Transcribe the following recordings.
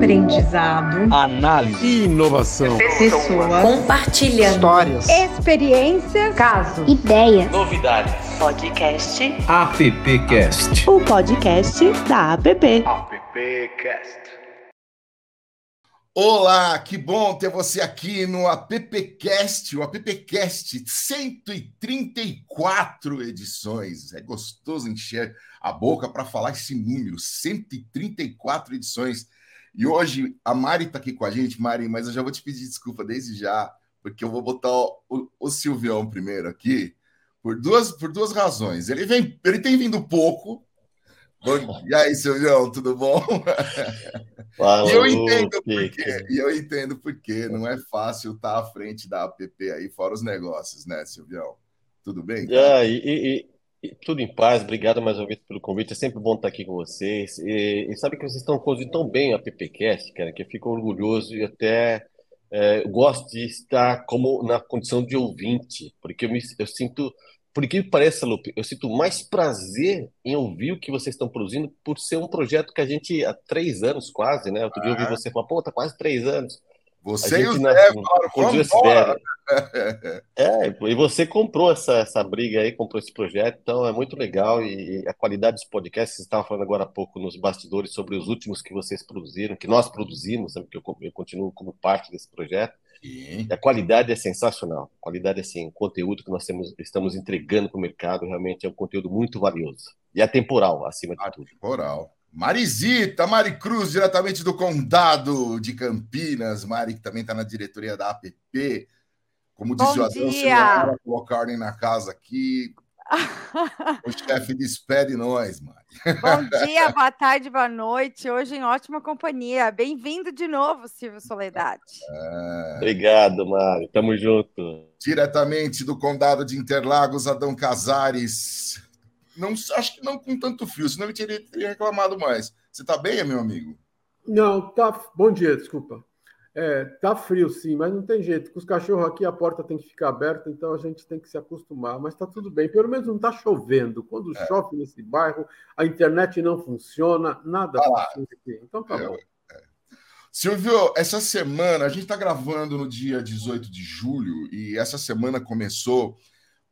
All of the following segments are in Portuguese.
aprendizado, análise, inovação, pessoa, compartilhando histórias, experiências, casos, ideias, novidades. Podcast AppCast. O podcast da App. AppCast. Olá, que bom ter você aqui no AppCast, o AppCast 134 edições. É gostoso encher a boca para falar esse número, 134 edições. E hoje a Mari está aqui com a gente, Mari, mas eu já vou te pedir desculpa desde já, porque eu vou botar o, o Silvião primeiro aqui, por duas, por duas razões. Ele, vem, ele tem vindo pouco. E aí, Silvião, tudo bom? Fala, e eu entendo por quê. E eu entendo por quê. Não é fácil estar à frente da app aí, fora os negócios, né, Silvião? Tudo bem? Cara? É, e, e, tudo em paz. Obrigado mais uma vez pelo convite. É sempre bom estar aqui com vocês. E, e sabe que vocês estão conduzindo tão bem a AppCast, cara, que eu fico orgulhoso e até é, gosto de estar como na condição de ouvinte, porque eu, me, eu sinto por que pareça, Lupe, eu sinto mais prazer em ouvir o que vocês estão produzindo por ser um projeto que a gente há três anos quase, né? Outro ah. dia eu ouvi você falar, pô, tá quase três anos. Você e o Zé falaram, É, e você comprou essa, essa briga aí, comprou esse projeto, então é muito legal e, a qualidade dos podcasts, vocês estavam falando agora há pouco nos bastidores sobre os últimos que vocês produziram, que nós produzimos, porque eu, eu continuo como parte desse projeto. Sim. A qualidade é sensacional. A qualidade, assim, o conteúdo que nós temos, estamos entregando para o mercado realmente é um conteúdo muito valioso. E é temporal, acima de tudo. Temporal. Marizita, Mari Cruz, diretamente do Condado de Campinas. Mari, que também está na diretoria da APP. Como diz o Adão, colocar ordem na casa aqui, o chefe despede nós, Mari. Bom dia, boa tarde, boa noite. Hoje em ótima companhia. Bem-vindo de novo, Silvio Soledade. É... Obrigado, Mari. Tamo junto. Diretamente do Condado de Interlagos, Adão Casares. Não, acho que não com tanto frio, senão eu teria, teria reclamado mais. Você tá bem, meu amigo? Não, tá. Bom dia, desculpa. É, tá frio sim, mas não tem jeito. Com os cachorros aqui a porta tem que ficar aberta, então a gente tem que se acostumar. Mas tá tudo bem. Pelo menos não tá chovendo. Quando é. chove nesse bairro, a internet não funciona, nada ah, funciona aqui. Então tá é, bom. É. Silvio, essa semana a gente está gravando no dia 18 de julho e essa semana começou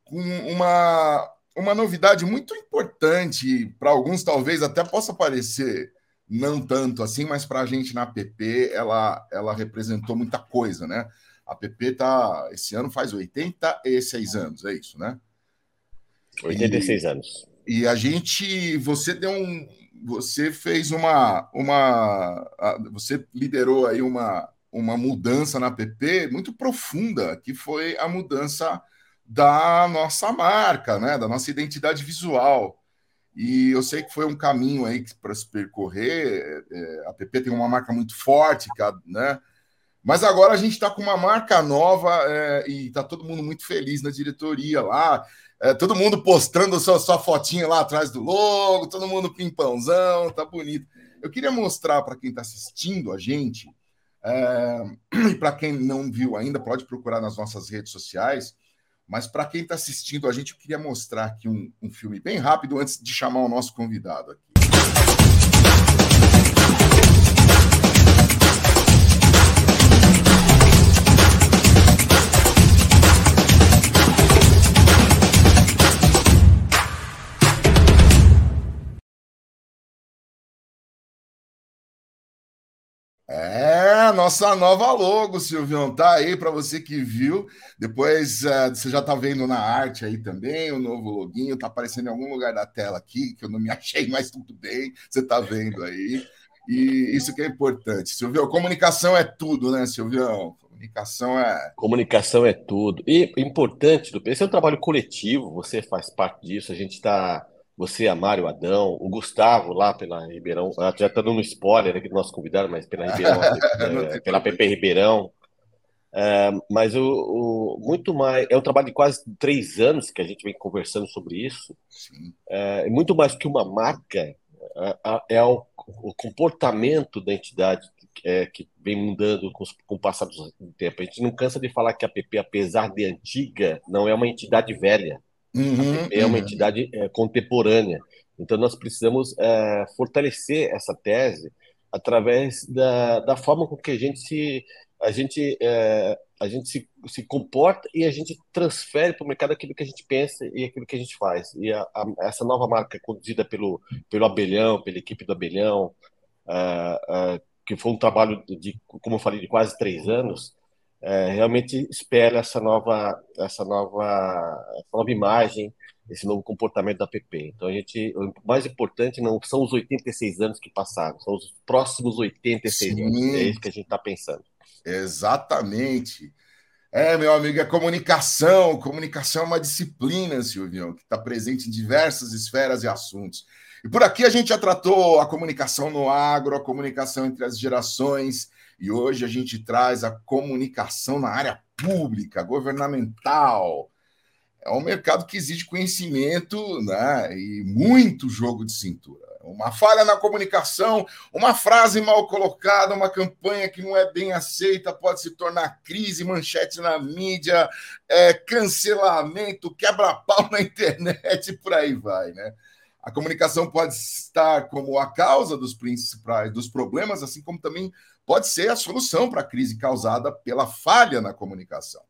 com uma, uma novidade muito importante para alguns, talvez até possa parecer não tanto assim, mas para a gente na PP ela, ela representou muita coisa, né? A PP tá esse ano faz 86 anos, é isso, né? 86 e, anos. E a gente, você deu um, você fez uma, uma, você liderou aí uma, uma mudança na PP muito profunda, que foi a mudança da nossa marca, né? Da nossa identidade visual. E eu sei que foi um caminho aí para se percorrer. É, a PP tem uma marca muito forte, né? Mas agora a gente está com uma marca nova é, e está todo mundo muito feliz na diretoria lá. É, todo mundo postando sua, sua fotinha lá atrás do logo, todo mundo pimpãozão, tá bonito. Eu queria mostrar para quem está assistindo a gente, é, e para quem não viu ainda, pode procurar nas nossas redes sociais mas para quem está assistindo a gente, queria mostrar aqui um, um filme bem rápido antes de chamar o nosso convidado aqui. É, nossa nova logo, Silvião, tá aí para você que viu. Depois uh, você já tá vendo na arte aí também o novo loginho, tá aparecendo em algum lugar da tela aqui, que eu não me achei, mas tudo bem, você tá vendo aí. E isso que é importante. Silvio, comunicação é tudo, né, Silvião? Comunicação é. Comunicação é tudo. E importante, esse é um trabalho coletivo, você faz parte disso, a gente está você, a Mário Adão, o Gustavo lá pela Ribeirão, ah, já está dando um spoiler aqui do nosso convidado, mas pela Ribeirão, é, pela PP Ribeirão. É, mas o, o, muito mais é um trabalho de quase três anos que a gente vem conversando sobre isso. É, muito mais que uma marca, é, é o, o, comportamento da entidade que, é, que vem mudando com, com o passar do tempo. A gente não cansa de falar que a PP, apesar de antiga, não é uma entidade velha Uhum, é uma uhum. entidade é, contemporânea. Então, nós precisamos é, fortalecer essa tese através da, da forma com que a gente se a gente é, a gente se, se comporta e a gente transfere para o mercado aquilo que a gente pensa e aquilo que a gente faz. E a, a, essa nova marca conduzida pelo pelo Abelhão, pela equipe do Abelhão, uh, uh, que foi um trabalho de, como eu falei, de quase três anos, é, realmente espera essa nova, essa nova, essa nova imagem, esse novo comportamento da PP. Então a gente, o mais importante não são os 86 anos que passaram, são os próximos 86 Sim. anos. É isso que a gente está pensando. Exatamente. É, meu amigo, é comunicação. Comunicação é uma disciplina, Silvio, que está presente em diversas esferas e assuntos. E por aqui a gente já tratou a comunicação no agro, a comunicação entre as gerações, e hoje a gente traz a comunicação na área pública, governamental. É um mercado que exige conhecimento né, e muito jogo de cintura. Uma falha na comunicação, uma frase mal colocada, uma campanha que não é bem aceita pode se tornar crise, manchete na mídia, é, cancelamento, quebra-pau na internet e por aí vai, né? A comunicação pode estar como a causa dos principais dos problemas, assim como também pode ser a solução para a crise causada pela falha na comunicação.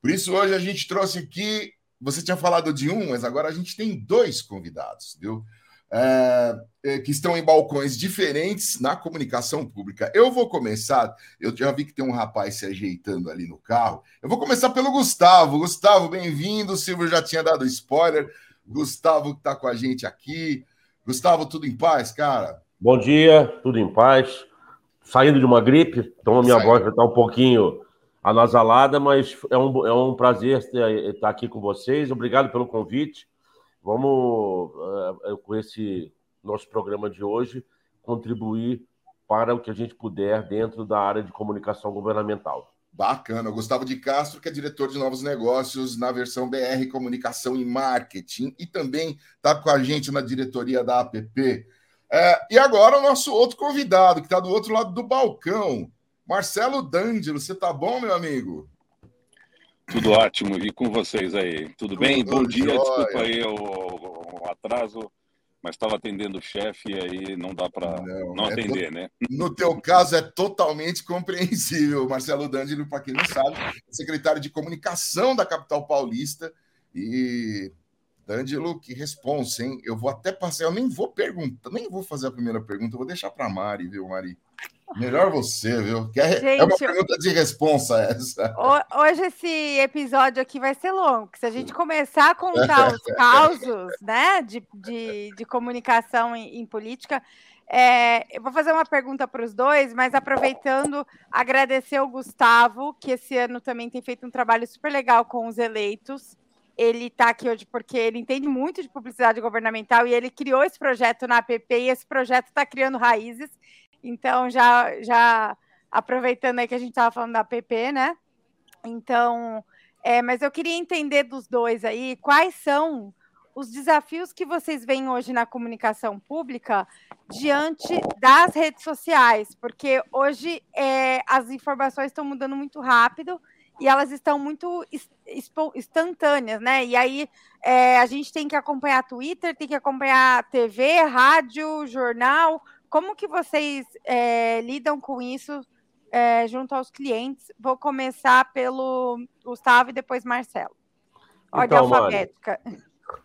Por isso, hoje a gente trouxe aqui. Você tinha falado de um, mas agora a gente tem dois convidados, viu? É, é que estão em balcões diferentes na comunicação pública. Eu vou começar, eu já vi que tem um rapaz se ajeitando ali no carro. Eu vou começar pelo Gustavo. Gustavo, bem-vindo. O Silvio já tinha dado spoiler. Gustavo que está com a gente aqui. Gustavo, tudo em paz, cara? Bom dia, tudo em paz. Saindo de uma gripe, então a minha Saindo. voz está um pouquinho anasalada, mas é um, é um prazer estar aqui com vocês. Obrigado pelo convite. Vamos, uh, com esse nosso programa de hoje, contribuir para o que a gente puder dentro da área de comunicação governamental. Bacana. Gustavo de Castro, que é diretor de novos negócios na versão BR Comunicação e Marketing, e também está com a gente na diretoria da APP. É, e agora o nosso outro convidado, que está do outro lado do balcão, Marcelo D'Angelo. Você tá bom, meu amigo? Tudo ótimo. E com vocês aí? Tudo, Tudo bem? Bom dia. Jóia. Desculpa aí o, o atraso mas estava atendendo o chefe e aí não dá para não, não, é atender, é né? No teu caso é totalmente compreensível. Marcelo D'Angelo, para quem não sabe, secretário de comunicação da capital paulista e D'Angelo, que responsa, hein? Eu vou até passar, eu nem vou perguntar, nem vou fazer a primeira pergunta, vou deixar para Mari, viu, Mari? Melhor você, viu? Que é, gente, é uma pergunta de responsa essa. Hoje esse episódio aqui vai ser longo, se a gente começar a contar os causos né, de, de, de comunicação em, em política, é, eu vou fazer uma pergunta para os dois, mas aproveitando, agradecer o Gustavo, que esse ano também tem feito um trabalho super legal com os eleitos. Ele está aqui hoje porque ele entende muito de publicidade governamental e ele criou esse projeto na APP e esse projeto está criando raízes. Então, já, já aproveitando aí que a gente estava falando da PP, né? Então, é, mas eu queria entender dos dois aí quais são os desafios que vocês veem hoje na comunicação pública diante das redes sociais, porque hoje é, as informações estão mudando muito rápido e elas estão muito instantâneas, né? E aí é, a gente tem que acompanhar Twitter, tem que acompanhar TV, rádio, jornal. Como que vocês é, lidam com isso é, junto aos clientes? Vou começar pelo Gustavo e depois Marcelo. Ordem então, alfabética.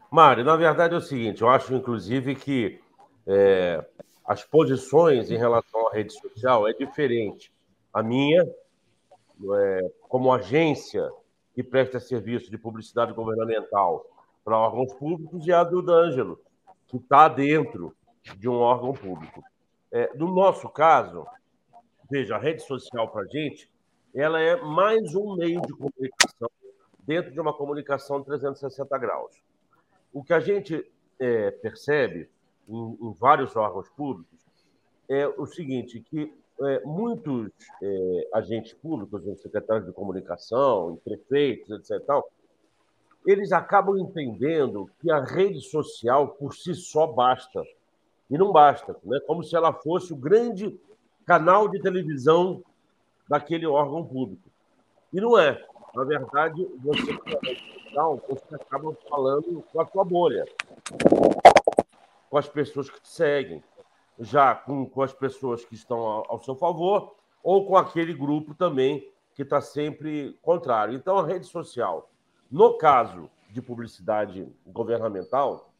Mário, na verdade é o seguinte, eu acho, inclusive, que é, as posições em relação à rede social é diferente. A minha, é, como agência que presta serviço de publicidade governamental para órgãos públicos, e a do D'Angelo, que está dentro de um órgão público. É, no nosso caso, veja, a rede social para a gente, ela é mais um meio de comunicação dentro de uma comunicação 360 graus. O que a gente é, percebe em, em, vários órgãos públicos é o seguinte, que é, muitos é, agentes públicos, secretários de comunicação, prefeitos, etc., eles acabam entendendo que a rede social por si só basta e não basta, né? como se ela fosse o grande canal de televisão daquele órgão público. E não é. Na verdade, você, você acaba falando com a sua bolha, com as pessoas que te seguem. Já com, com as pessoas que estão ao, ao seu favor ou com aquele grupo também que está sempre contrário. Então, a rede social, no caso de publicidade governamental,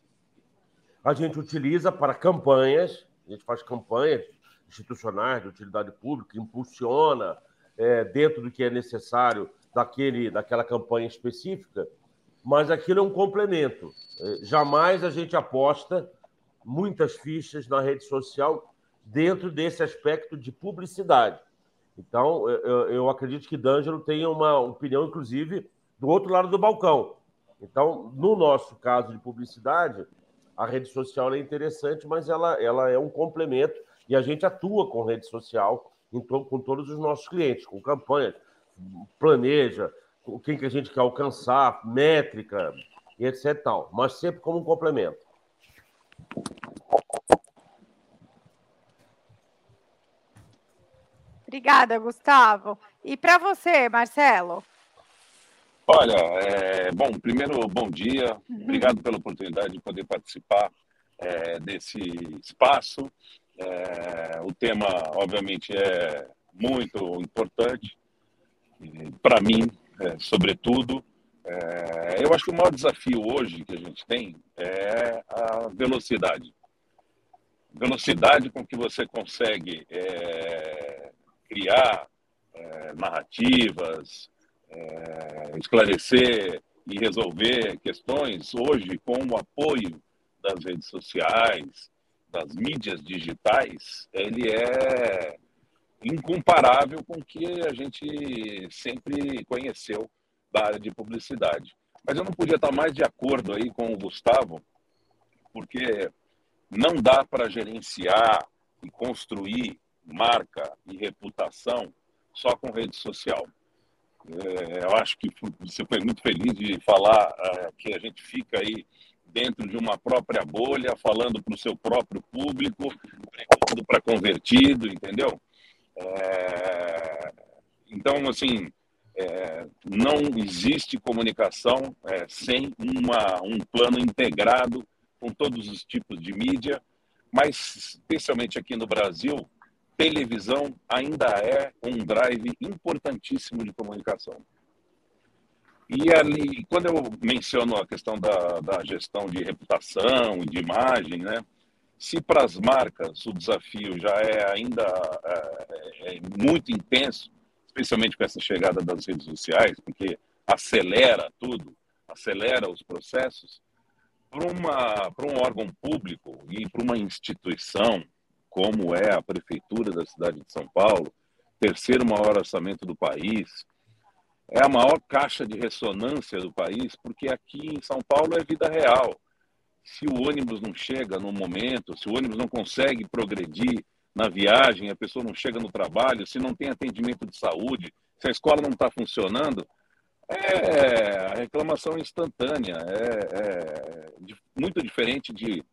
a gente utiliza para campanhas, a gente faz campanhas institucionais de utilidade pública, impulsiona é, dentro do que é necessário daquele, daquela campanha específica, mas aquilo é um complemento. É, jamais a gente aposta muitas fichas na rede social dentro desse aspecto de publicidade. Então, eu, acredito que D'Angelo tenha uma opinião, inclusive, do outro lado do balcão. Então, no nosso caso de publicidade, a rede social é interessante, mas ela, ela é um complemento e a gente atua com rede social to, com todos os nossos clientes, com campanhas, planeja quem que a gente quer alcançar, métrica e etc. Tal, mas sempre como um complemento. Obrigada, Gustavo. E para você, Marcelo? Olha, é, bom, primeiro, bom dia. Uhum. Obrigado pela oportunidade de poder participar é, desse espaço. É, o tema, obviamente, é muito importante para mim, é, sobretudo. É, eu acho que o maior desafio hoje que a gente tem é a velocidade. Velocidade com que você consegue é, criar é, narrativas, é, esclarecer e resolver questões hoje com o apoio das redes sociais, das mídias digitais, ele é incomparável com o que a gente sempre conheceu da área de publicidade. Mas eu não podia estar mais de acordo aí com o Gustavo, porque não dá para gerenciar e construir marca e reputação só com rede social. É, eu acho que você foi muito feliz de falar é, que a gente fica aí dentro de uma própria bolha, falando para o seu próprio público, para convertido, entendeu? É, então, assim, é, não existe comunicação é, sem uma, um plano integrado com todos os tipos de mídia, mas especialmente aqui no Brasil, televisão ainda é um drive importantíssimo de comunicação. E ali, quando eu menciono a questão da, da gestão de reputação e de imagem, né? Se para as marcas o desafio já é ainda é, é muito intenso, especialmente com essa chegada das redes sociais, porque acelera tudo, acelera os processos, para um órgão público e para uma instituição como é a Prefeitura da cidade de São Paulo, terceiro maior orçamento do país, é a maior caixa de ressonância do país, porque aqui em São Paulo é vida real. Se o ônibus não chega no momento, se o ônibus não consegue progredir na viagem, a pessoa não chega no trabalho, se não tem atendimento de saúde, se a escola não está funcionando, é a reclamação instantânea, é, é muito diferente de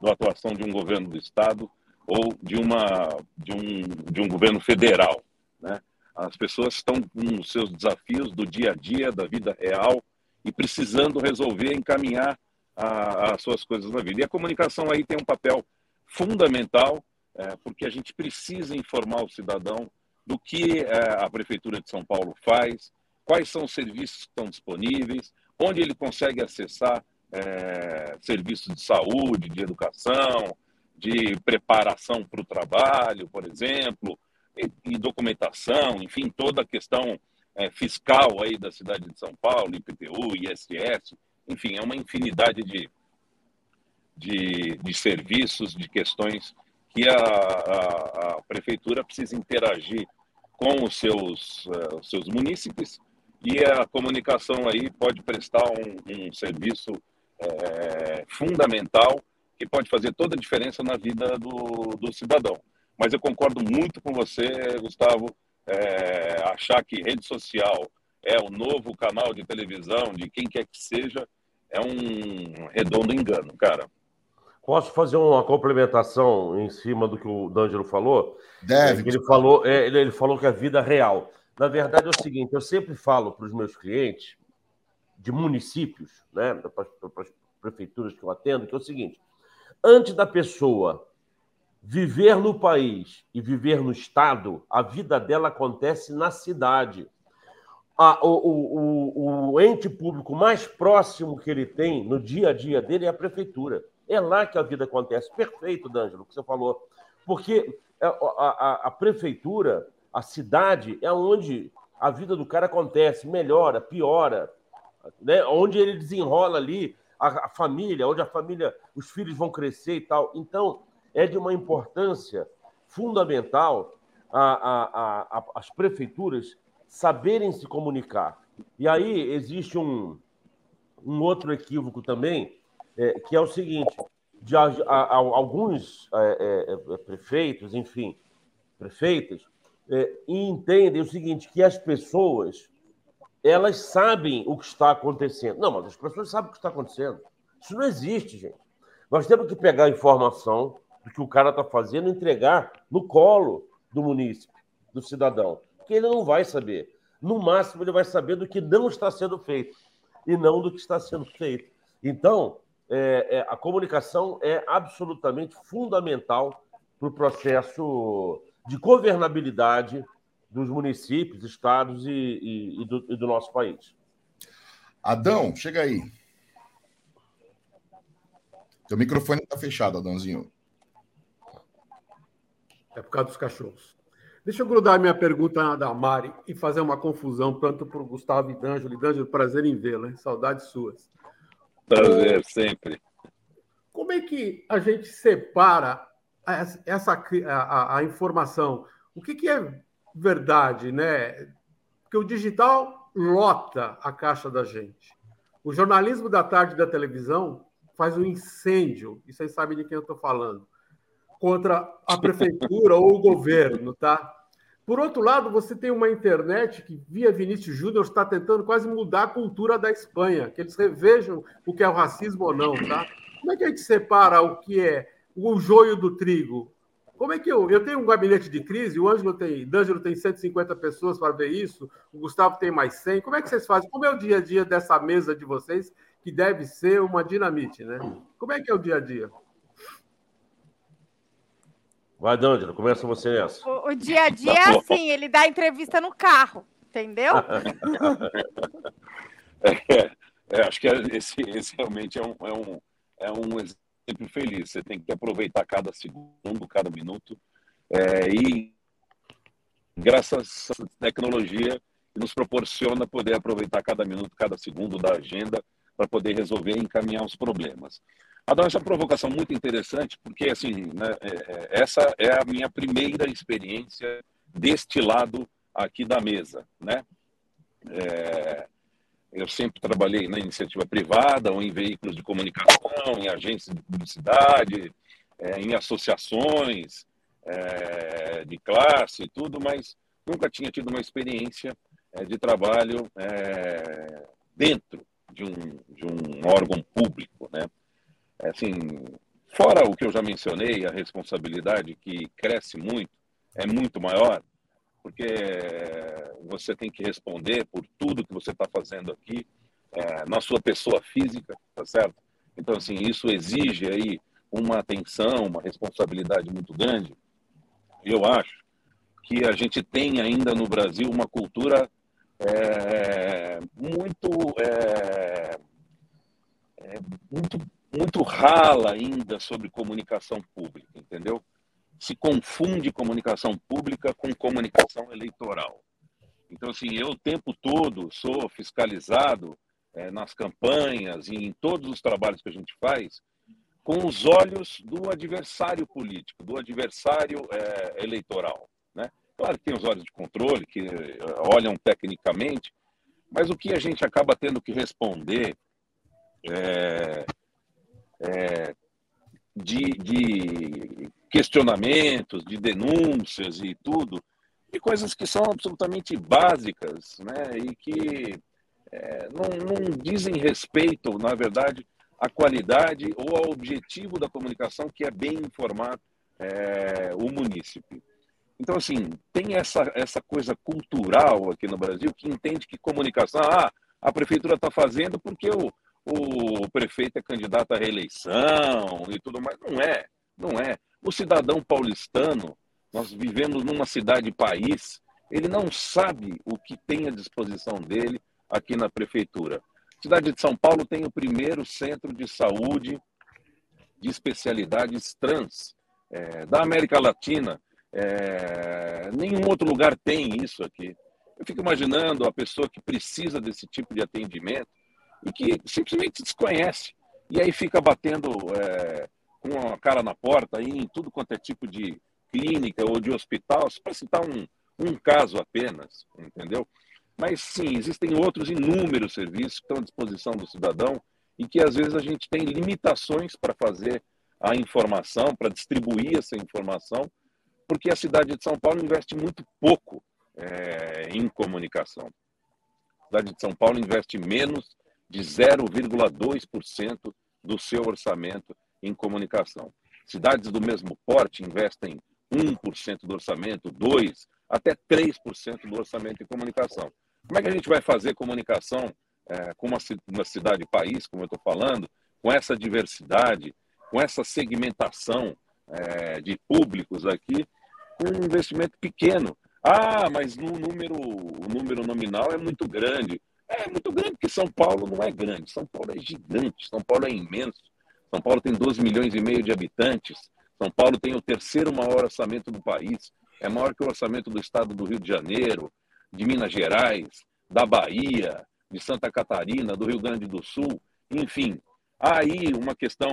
da atuação de um governo do estado ou de uma de um, de um governo federal, né? As pessoas estão com os seus desafios do dia a dia, da vida real e precisando resolver, encaminhar as suas coisas na vida. E a comunicação aí tem um papel fundamental, é, porque a gente precisa informar o cidadão do que é, a Prefeitura de São Paulo faz, quais são os serviços que estão disponíveis, onde ele consegue acessar é, serviços de saúde, de educação, de preparação para o trabalho, por exemplo, e, e, documentação, enfim, toda a questão é, fiscal aí da cidade de São Paulo, IPTU, ISS, enfim, é uma infinidade de, de, de serviços, de questões que a, a, a, prefeitura precisa interagir com os seus, uh, os seus munícipes e a comunicação aí pode prestar um, um serviço é, fundamental que pode fazer toda a diferença na vida do, do cidadão. Mas eu concordo muito com você, Gustavo, é, achar que rede social é o novo canal de televisão de quem quer que seja é um redondo engano, cara. Posso fazer uma complementação em cima do que o D'Angelo falou? Deve. Ele falou, é, ele falou que a vida é real. Na verdade é o seguinte, eu sempre falo para os meus clientes de municípios, né, para as prefeituras que eu atendo, que é o seguinte: antes da pessoa viver no país e viver no Estado, a vida dela acontece na cidade. A, o, o, o, ente público mais próximo que ele tem no dia a dia dele é a prefeitura. É lá que a vida acontece. Perfeito, D'Angelo, o que você falou. Porque a, a, a prefeitura, a cidade, é onde a vida do cara acontece, melhora, piora, né? onde ele desenrola ali a, a, família, onde a família, os filhos vão crescer e tal. Então, é de uma importância fundamental a, a, as prefeituras saberem se comunicar. E aí existe um, um outro equívoco também, é, que é o seguinte: de a, a, alguns é, é, é, prefeitos, enfim, prefeitas, é, entendem o seguinte, que as pessoas elas sabem o que está acontecendo. Não, mas as pessoas sabem o que está acontecendo. Isso não existe, gente. Nós temos que pegar a informação do que o cara está fazendo e entregar no colo do munícipe, do cidadão, que ele não vai saber. No máximo, ele vai saber do que não está sendo feito e não do que está sendo feito. Então, é, é, a comunicação é absolutamente fundamental para o processo de governabilidade dos municípios, estados e, e, e, do, e do nosso país. Adão, chega aí. Teu microfone está fechado, Adãozinho. É por causa dos cachorros. Deixa eu grudar minha pergunta da Mari e fazer uma confusão tanto para o Gustavo e D'Angelo. D'Angelo, prazer em vê-lo, saudades suas. Prazer, sempre. Como é que a gente separa essa, a, a informação? O que, que é verdade, né? Porque o digital lota a caixa da gente. O jornalismo da tarde da televisão faz um incêndio, e vocês sabem de quem eu estou falando, contra a prefeitura ou o governo, tá? Por outro lado, você tem uma internet que, via Vinícius Júnior, está tentando quase mudar a cultura da Espanha, que eles revejam o que é o racismo ou não, tá? Como é que a gente separa o que é o joio do trigo? Como é que eu. Eu tenho um gabinete de crise, o Ângelo tem. D'Angelo tem 150 pessoas para ver isso, o Gustavo tem mais 100. Como é que vocês fazem? Como é o dia a dia dessa mesa de vocês, que deve ser uma dinamite, né? Como é que é o dia a dia? Vai, D'Angelo, começa você nessa. O, o dia a dia é assim, ele dá entrevista no carro, entendeu? é, é, acho que esse, esse realmente é um, é um, é um exemplo feliz. Você tem que aproveitar cada segundo, cada minuto. É, e graças à tecnologia nos proporciona poder aproveitar cada minuto, cada segundo da agenda para poder resolver e encaminhar os problemas. Adão, essa provocação muito interessante, porque assim, né, é, é, essa é a minha primeira experiência deste lado aqui da mesa, né? É, eu sempre trabalhei na iniciativa privada ou em veículos de comunicação, em agências de publicidade, é, em associações é, de classe e tudo, mas nunca tinha tido uma experiência é, de trabalho é, dentro de um, de um órgão público, né? É, assim, fora o que eu já mencionei, a responsabilidade que cresce muito, é muito maior, porque você tem que responder por tudo que você está fazendo aqui é, na sua pessoa física, tá certo? Então, assim, isso exige aí uma atenção, uma responsabilidade muito grande. Eu acho que a gente tem ainda no Brasil uma cultura é, muito, é, é, muito, muito rala ainda sobre comunicação pública, entendeu? se confunde comunicação pública com comunicação eleitoral. Então, assim, eu o tempo todo sou fiscalizado é, nas campanhas e em todos os trabalhos que a gente faz com os olhos do adversário político, do adversário é, eleitoral. Né? Claro que tem os olhos de controle, que é, olham tecnicamente, mas o que a gente acaba tendo que responder é, é, de, de questionamentos, de denúncias e tudo, e coisas que são absolutamente básicas, né? E que é, não, não dizem respeito, na verdade, à qualidade ou ao objetivo da comunicação, que é bem informar é, o munícipe. Então, assim, tem essa, essa coisa cultural aqui no Brasil que entende que comunicação, ah, a prefeitura está fazendo porque o, o prefeito é candidato à reeleição e tudo mais. Não é, não é. O cidadão paulistano, nós vivemos numa cidade-país, ele não sabe o que tem à disposição dele aqui na prefeitura. A cidade de São Paulo tem o primeiro centro de saúde de especialidades trans é, da América Latina. É, nenhum outro lugar tem isso aqui. Eu fico imaginando a pessoa que precisa desse tipo de atendimento e que simplesmente desconhece. E aí fica batendo é, com a cara na porta aí, em tudo quanto é tipo de clínica ou de hospital, para citar um, um caso apenas, entendeu? Mas sim, existem outros inúmeros serviços que estão à disposição do cidadão e que às vezes a gente tem limitações para fazer a informação, para distribuir essa informação, porque a cidade de São Paulo investe muito pouco é, em comunicação. A cidade de São Paulo investe menos de 0,2% do seu orçamento em comunicação. Cidades do mesmo porte investem 1% do orçamento, 2%, até 3% do orçamento em comunicação. Como é que a gente vai fazer comunicação é, com uma, uma cidade-país, como eu estou falando, com essa diversidade, com essa segmentação é, de públicos aqui, com um investimento pequeno? Ah, mas no número, o número nominal é muito grande. É muito grande porque São Paulo não é grande. São Paulo é gigante, São Paulo é imenso. São Paulo tem 12 milhões e meio de habitantes. São Paulo tem o terceiro maior orçamento do país. É maior que o orçamento do estado do Rio de Janeiro, de Minas Gerais, da Bahia, de Santa Catarina, do Rio Grande do Sul. Enfim, há aí uma questão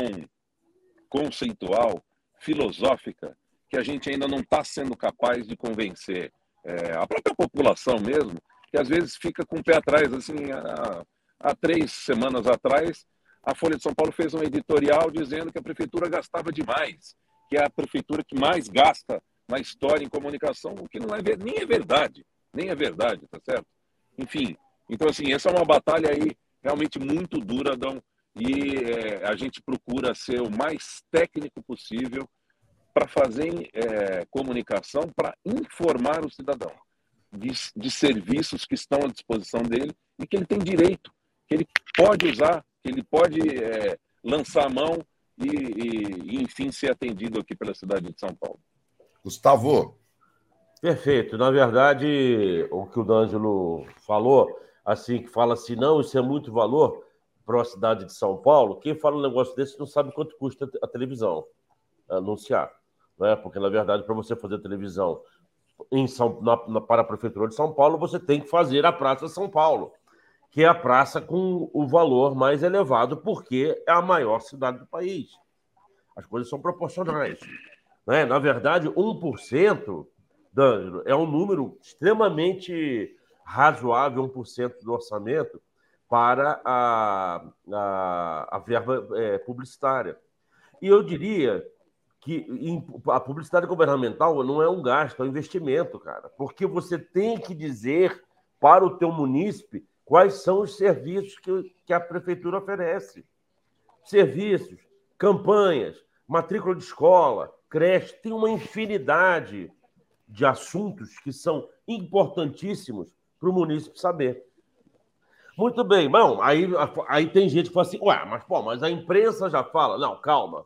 conceitual, filosófica, que a gente ainda não está sendo capaz de convencer é, a própria população mesmo, que às vezes fica com o pé atrás. Assim, há, há três semanas atrás, a Folha de São Paulo fez um editorial dizendo que a prefeitura gastava demais, que é a prefeitura que mais gasta na história em comunicação, o que não é nem é verdade, nem é verdade, tá certo? Enfim, então assim, essa é uma batalha aí realmente muito dura, Adão, e é, a gente procura ser o mais técnico possível para fazer é, comunicação, para informar o cidadão de, de serviços que estão à disposição dele e que ele tem direito, que ele pode usar, que ele pode é, lançar a mão e, e, e, enfim, ser atendido aqui pela cidade de São Paulo. Gustavo. Perfeito. Na verdade, o que o D'Angelo falou, assim, que fala assim, não, isso é muito valor para a cidade de São Paulo, quem fala um negócio desse não sabe quanto custa a televisão anunciar. Né? Porque, na verdade, para você fazer televisão em São, na, na, para a Prefeitura de São Paulo, você tem que fazer a Praça São Paulo, que é a praça com o valor mais elevado, porque é a maior cidade do país. As coisas são proporcionais. Né? Na verdade, 1%, D'Angelo, é um número extremamente razoável, 1% do orçamento, para a, a, a verba é, publicitária. E eu diria que a publicidade governamental não é um gasto, é um investimento, cara. Porque você tem que dizer para o teu munícipe quais são os serviços que, que a prefeitura oferece. Serviços, campanhas, matrícula de escola, creche, tem uma infinidade de assuntos que são importantíssimos para o munícipe saber. Muito bem, bom, aí, aí tem gente que fala assim, ué, mas pô, mas a imprensa já fala. Não, calma.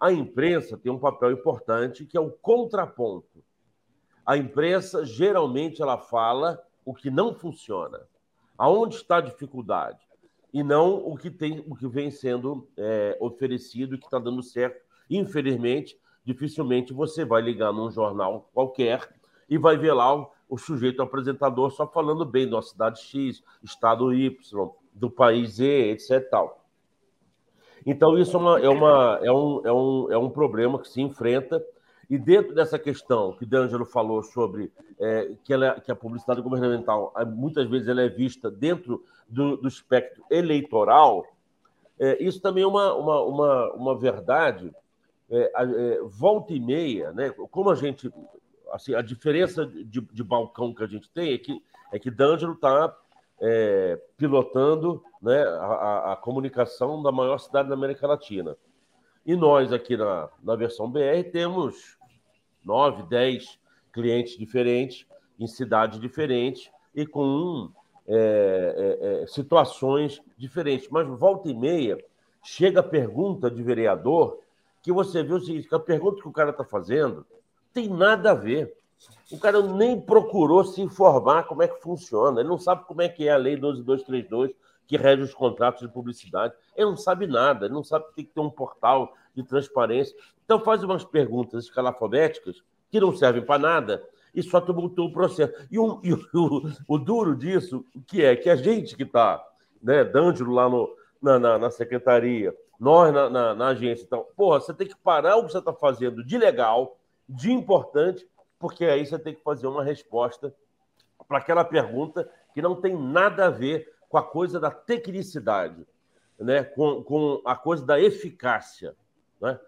A imprensa tem um papel importante que é o contraponto. A imprensa geralmente ela fala o que não funciona, aonde está a dificuldade e não o que tem, o que vem sendo é, oferecido e que está dando certo. Infelizmente, dificilmente você vai ligar num jornal qualquer e vai ver lá o, o sujeito apresentador só falando bem da cidade X, estado Y, do país Z, etc. Tal. Então, isso é, uma, é, uma, é, um, é, um, é um problema que se enfrenta. E dentro dessa questão que D'Angelo falou sobre é, que, ela, que a publicidade governamental, muitas vezes, ela é vista dentro do, do espectro eleitoral, é, isso também é uma, uma, uma, uma verdade. É, é volta e meia, né? como a gente. Assim, a diferença de, de balcão que a gente tem é que, é que D'Angelo está é, pilotando né, a, a, comunicação da maior cidade da América Latina. E nós, aqui na, na versão BR, temos nove, dez clientes diferentes, em cidades diferentes e com é, é, é, situações diferentes. Mas volta e meia chega a pergunta de vereador que você vê o seguinte: a pergunta que o cara está fazendo tem nada a ver. O cara nem procurou se informar como é que funciona. Ele não sabe como é que é a lei 12232 que rege os contratos de publicidade. Ele não sabe nada, ele não sabe que tem que ter um portal de transparência. Então faz umas perguntas escalafobéticas que não servem para nada e só tumultua o processo. E, o, e o, o, duro disso, que é que a gente que está, né, D'Angelo lá no, na, na, na secretaria, nós na, na, na, agência, então, porra, você tem que parar o que você está fazendo de legal, de importante, porque aí você tem que fazer uma resposta para aquela pergunta que não tem nada a ver com a coisa da tecnicidade, né? com, com a coisa da eficácia. Né?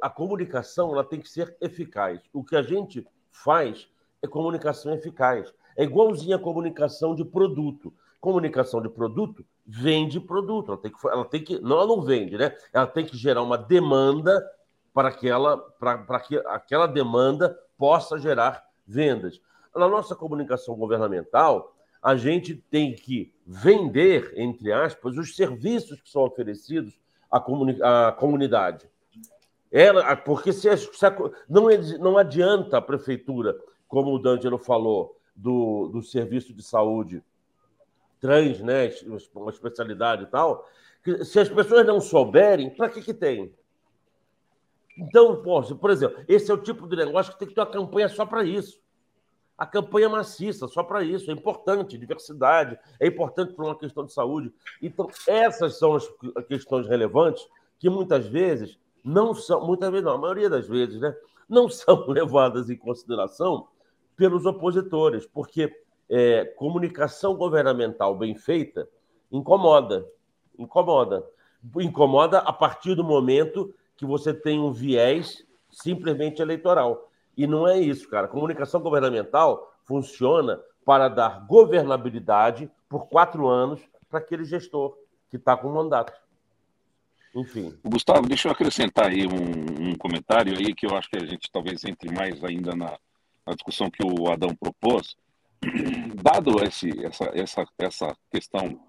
A comunicação ela tem que ser eficaz. O que a gente faz é comunicação eficaz. É igualzinho a comunicação de produto. Comunicação de produto vende produto. Ela tem que, ela tem que não, ela não vende, né? Ela tem que gerar uma demanda para que, ela, para, para que aquela demanda possa gerar vendas. Na nossa comunicação governamental, a gente tem que vender, entre aspas, os serviços que são oferecidos à, comuni à comunidade. Ela, porque se, se a, não, não adianta a prefeitura, como o D'Angelo falou, do, do serviço de saúde trans, né, uma especialidade e tal, se as pessoas não souberem, para que, que tem? Então, por exemplo, esse é o tipo de negócio que tem que ter uma campanha só para isso. A campanha maciça, só para isso. É importante, diversidade, é importante para uma questão de saúde. Então, essas são as questões relevantes que muitas vezes não são, muitas vezes não, a maioria das vezes, né, não são levadas em consideração pelos opositores, porque é, comunicação governamental bem feita incomoda, incomoda, incomoda a partir do momento que você tem um viés simplesmente eleitoral. E não é isso, cara. Comunicação governamental funciona para dar governabilidade por quatro anos para aquele gestor que está com mandato. Enfim. Gustavo, deixa eu acrescentar aí um, um, comentário aí que eu acho que a gente talvez entre mais ainda na, na discussão que o Adão propôs. Dado esse, essa, essa, essa questão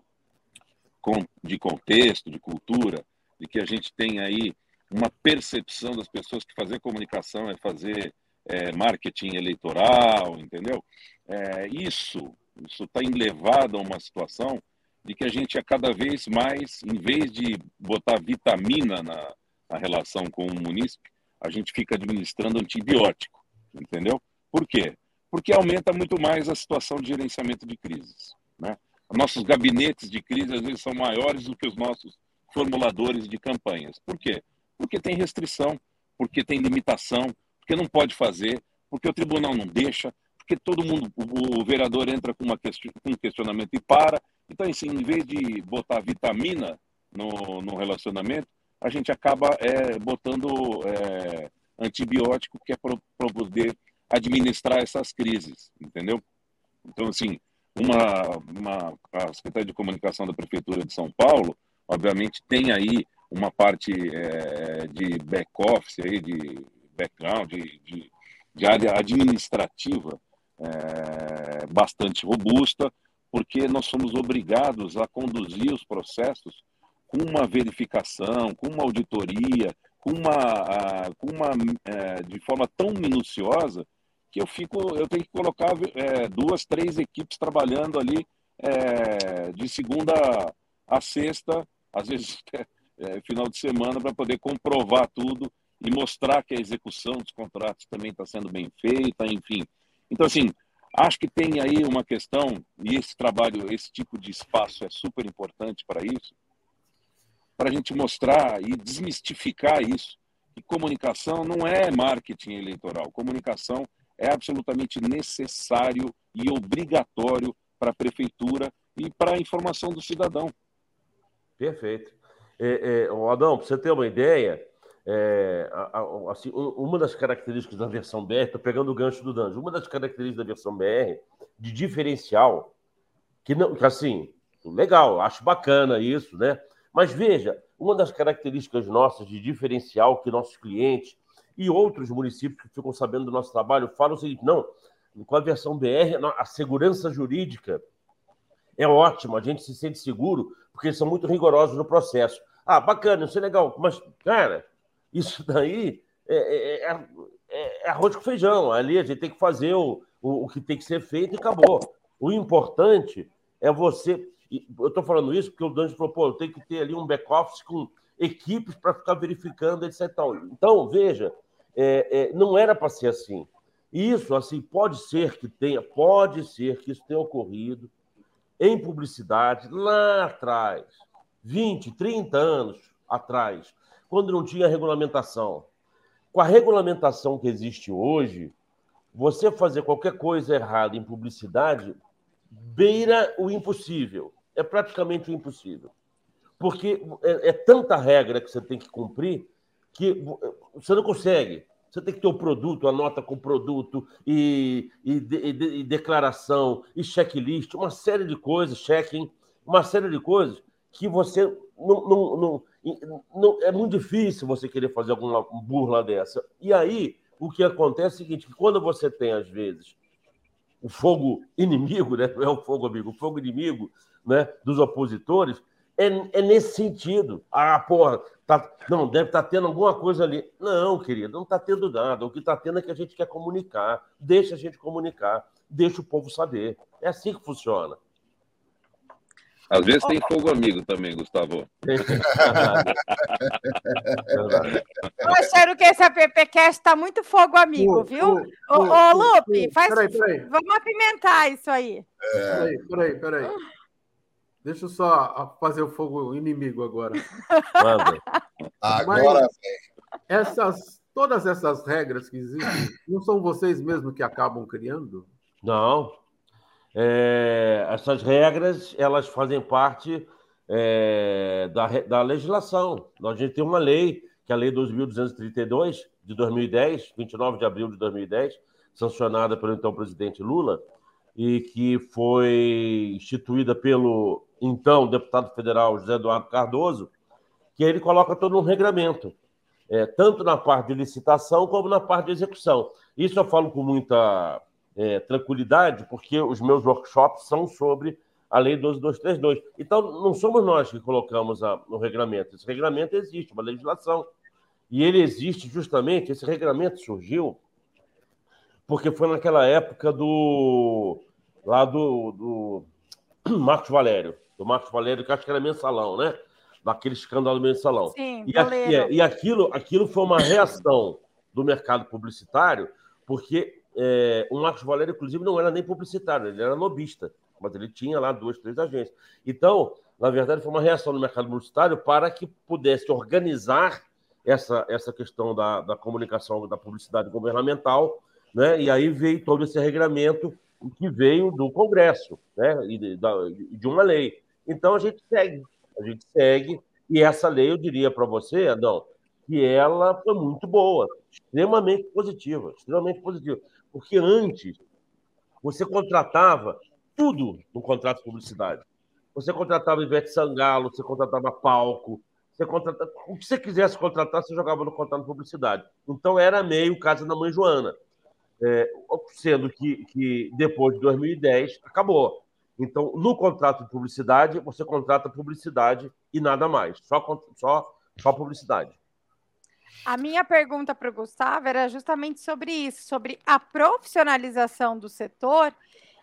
de contexto, de cultura, de que a gente tem aí uma percepção das pessoas que fazer comunicação é fazer é, marketing eleitoral, entendeu? É, isso isso está levado a uma situação de que a gente a cada vez mais, em vez de botar vitamina na, na relação com o munícipe, a gente fica administrando antibiótico, entendeu? Por quê? Porque aumenta muito mais a situação de gerenciamento de crises. Né? Nossos gabinetes de crise às vezes são maiores do que os nossos formuladores de campanhas. Por quê? Porque tem restrição, porque tem limitação, porque não pode fazer, porque o tribunal não deixa, porque todo mundo, o, vereador entra com, uma question, com um questionamento e para. Então, assim, em vez de botar vitamina no, no relacionamento, a gente acaba é, botando é, antibiótico que é para poder administrar essas crises, entendeu? Então, assim, uma, uma, a Secretaria de Comunicação da Prefeitura de São Paulo, obviamente, tem aí uma parte é, de back-office, de background, de, de, área administrativa é, bastante robusta, porque nós somos obrigados a conduzir os processos com uma verificação, com uma auditoria, com uma, com uma é, de forma tão minuciosa que eu fico, eu tenho que colocar é, duas, três equipes trabalhando ali é, de segunda a sexta, às vezes final de semana para poder comprovar tudo e mostrar que a execução dos contratos também está sendo bem feita, enfim. Então, assim, acho que tem aí uma questão, e esse trabalho, esse tipo de espaço é super importante para isso, para a gente mostrar e desmistificar isso. Que comunicação não é marketing eleitoral. Comunicação é absolutamente necessário e obrigatório para a prefeitura e para a informação do cidadão. Perfeito. É, é, Adão, para você ter uma ideia, é, assim, uma das características da versão BR, estou pegando o gancho do Danjo, uma das características da versão BR de diferencial, que não, que assim, legal, acho bacana isso, né? Mas veja, uma das características nossas de diferencial que nossos clientes e outros municípios que ficam sabendo do nosso trabalho falam o seguinte: não, com a versão BR, a segurança jurídica é ótima, a gente se sente seguro, porque eles são muito rigorosos no processo. Ah, bacana, isso é legal. Mas, cara, Isso daí é, é, é, é arroz com feijão. Ali a gente tem que fazer o, o, o que tem que ser feito e acabou. O importante é você. Eu estou falando isso porque o Dante falou, pô, eu tenho que ter ali um back-office com equipes para ficar verificando, etc. Então, veja, é, é, não era para ser assim. Isso, assim, pode ser que tenha, pode ser que isso tenha ocorrido em publicidade lá atrás, 20, 30 anos atrás, quando não tinha regulamentação. Com a regulamentação que existe hoje, você fazer qualquer coisa errada em publicidade beira o impossível. É praticamente o impossível. Porque é, é tanta regra que você tem que cumprir que você não consegue. Você tem que ter o produto, a nota com produto, e, e, e, e declaração, e checklist, uma série de coisas, checking, uma série de coisas que você não, não, não, não, é muito difícil você querer fazer alguma burla dessa. E aí, o que acontece é o seguinte, que quando você tem, às vezes, o fogo inimigo, né? não é o fogo amigo, o fogo inimigo né? dos opositores, é, é nesse sentido. Ah, porra, tá, não, deve estar tá tendo alguma coisa ali. Não, querido, não está tendo nada. O que está tendo é que a gente quer comunicar. Deixa a gente comunicar, deixa o povo saber. É assim que funciona. Às vezes tem fogo amigo também, Gustavo. Eu achando que esse AppCast está muito fogo amigo, viu? Ô, ô, Lupe, faz, peraí, peraí. vamos apimentar isso aí. É... Peraí, peraí, peraí. Deixa eu só fazer o fogo inimigo agora. agora, essas, todas essas regras que existem, não são vocês mesmos que acabam criando? Não. É, essas regras, elas fazem parte é, da, da legislação. A gente tem uma lei, que é a Lei 2.232, de 2010, 29 de abril de 2010, sancionada pelo então presidente Lula, e que foi instituída pelo então deputado federal José Eduardo Cardoso, que ele coloca todo um regramento, é, tanto na parte de licitação como na parte de execução. Isso eu falo com muita é, tranquilidade, porque os meus workshops são sobre a Lei 12232. Então, não somos nós que colocamos a, no regramento. Esse regramento existe, uma legislação. E ele existe justamente, esse regramento surgiu porque foi naquela época do. lá do, do Marcos Valério do Marcos Valério, que acho que era mensalão, né? Daquele escândalo mensalão. Sim, e, aqui, é, e aquilo, aquilo foi uma reação do mercado publicitário, porque é, o Marcos Valério, inclusive, não era nem publicitário, ele era lobista, mas ele tinha lá duas, três agências. Então, na verdade, foi uma reação do mercado publicitário para que pudesse organizar essa, essa questão da, da comunicação, da publicidade governamental, né? e aí veio todo esse regramento que veio do Congresso né? e de, de uma lei. Então a gente segue, a gente segue, e essa lei, eu diria para você, Adão, que ela foi muito boa, extremamente positiva, extremamente positiva. Porque antes você contratava tudo no contrato de publicidade. Você contratava Ivete Sangalo, você contratava palco, você contratava, o que você quisesse contratar, você jogava no contrato de publicidade. Então era meio casa da mãe Joana. É, sendo que, que depois de 2010 acabou. Então, no contrato de publicidade, você contrata publicidade e nada mais, só, só, só publicidade. A minha pergunta para o Gustavo era justamente sobre isso, sobre a profissionalização do setor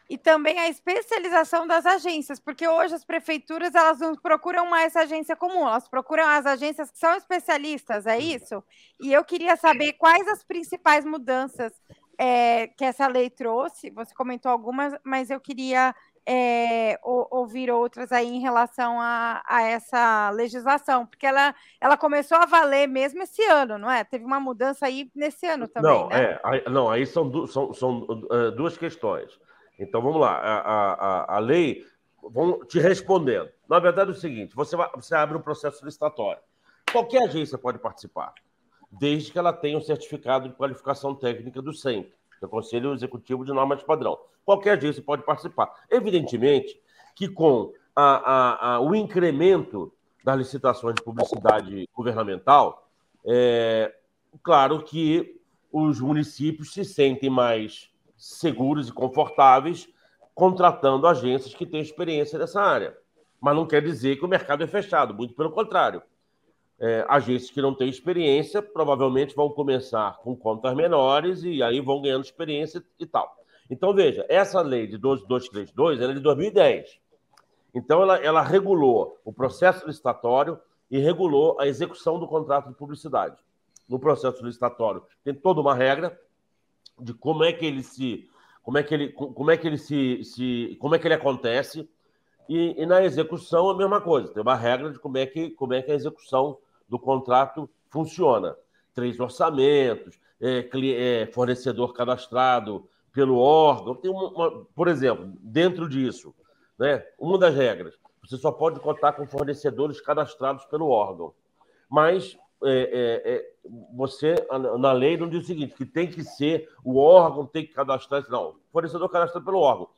e também a especialização das agências, porque hoje as prefeituras elas não procuram mais agência comum, elas procuram as agências que são especialistas, é isso? E eu queria saber quais as principais mudanças é, que essa lei trouxe. Você comentou algumas, mas eu queria é, ouvir outras aí em relação a, a, essa legislação, porque ela, ela começou a valer mesmo esse ano, não é? Teve uma mudança aí nesse ano também. Não, né? é, aí, não aí são, du são, são uh, duas questões. Então vamos lá, a, a, a lei, vamos te respondendo. Na verdade é o seguinte: você, vai, você abre um processo licitatório. Qualquer agência pode participar, desde que ela tenha um certificado de qualificação técnica do SEMP do Conselho Executivo de Normas de Padrão. Qualquer agência pode participar. Evidentemente que com a, a, a, o incremento das licitações de publicidade governamental, é claro que os municípios se sentem mais seguros e confortáveis contratando agências que têm experiência nessa área. Mas não quer dizer que o mercado é fechado, muito pelo contrário. é, agências que não têm experiência provavelmente vão começar com contas menores e aí vão ganhando experiência e tal. Então, veja, essa lei de 12232 é de 2010. Então, ela, ela regulou o processo licitatório e regulou a execução do contrato de publicidade. No processo licitatório tem toda uma regra de como é que ele se como é que ele como é que ele se, se como é que ele acontece e, e, na execução a mesma coisa tem uma regra de como é que como é que a execução do contrato funciona três orçamentos é, é, fornecedor cadastrado pelo órgão tem uma, uma, por exemplo dentro disso né uma das regras você só pode contar com fornecedores cadastrados pelo órgão mas é, é, é, você, na lei, não diz o seguinte, que tem que ser o órgão, tem que cadastrar. Não, fornecedor cadastra pelo órgão.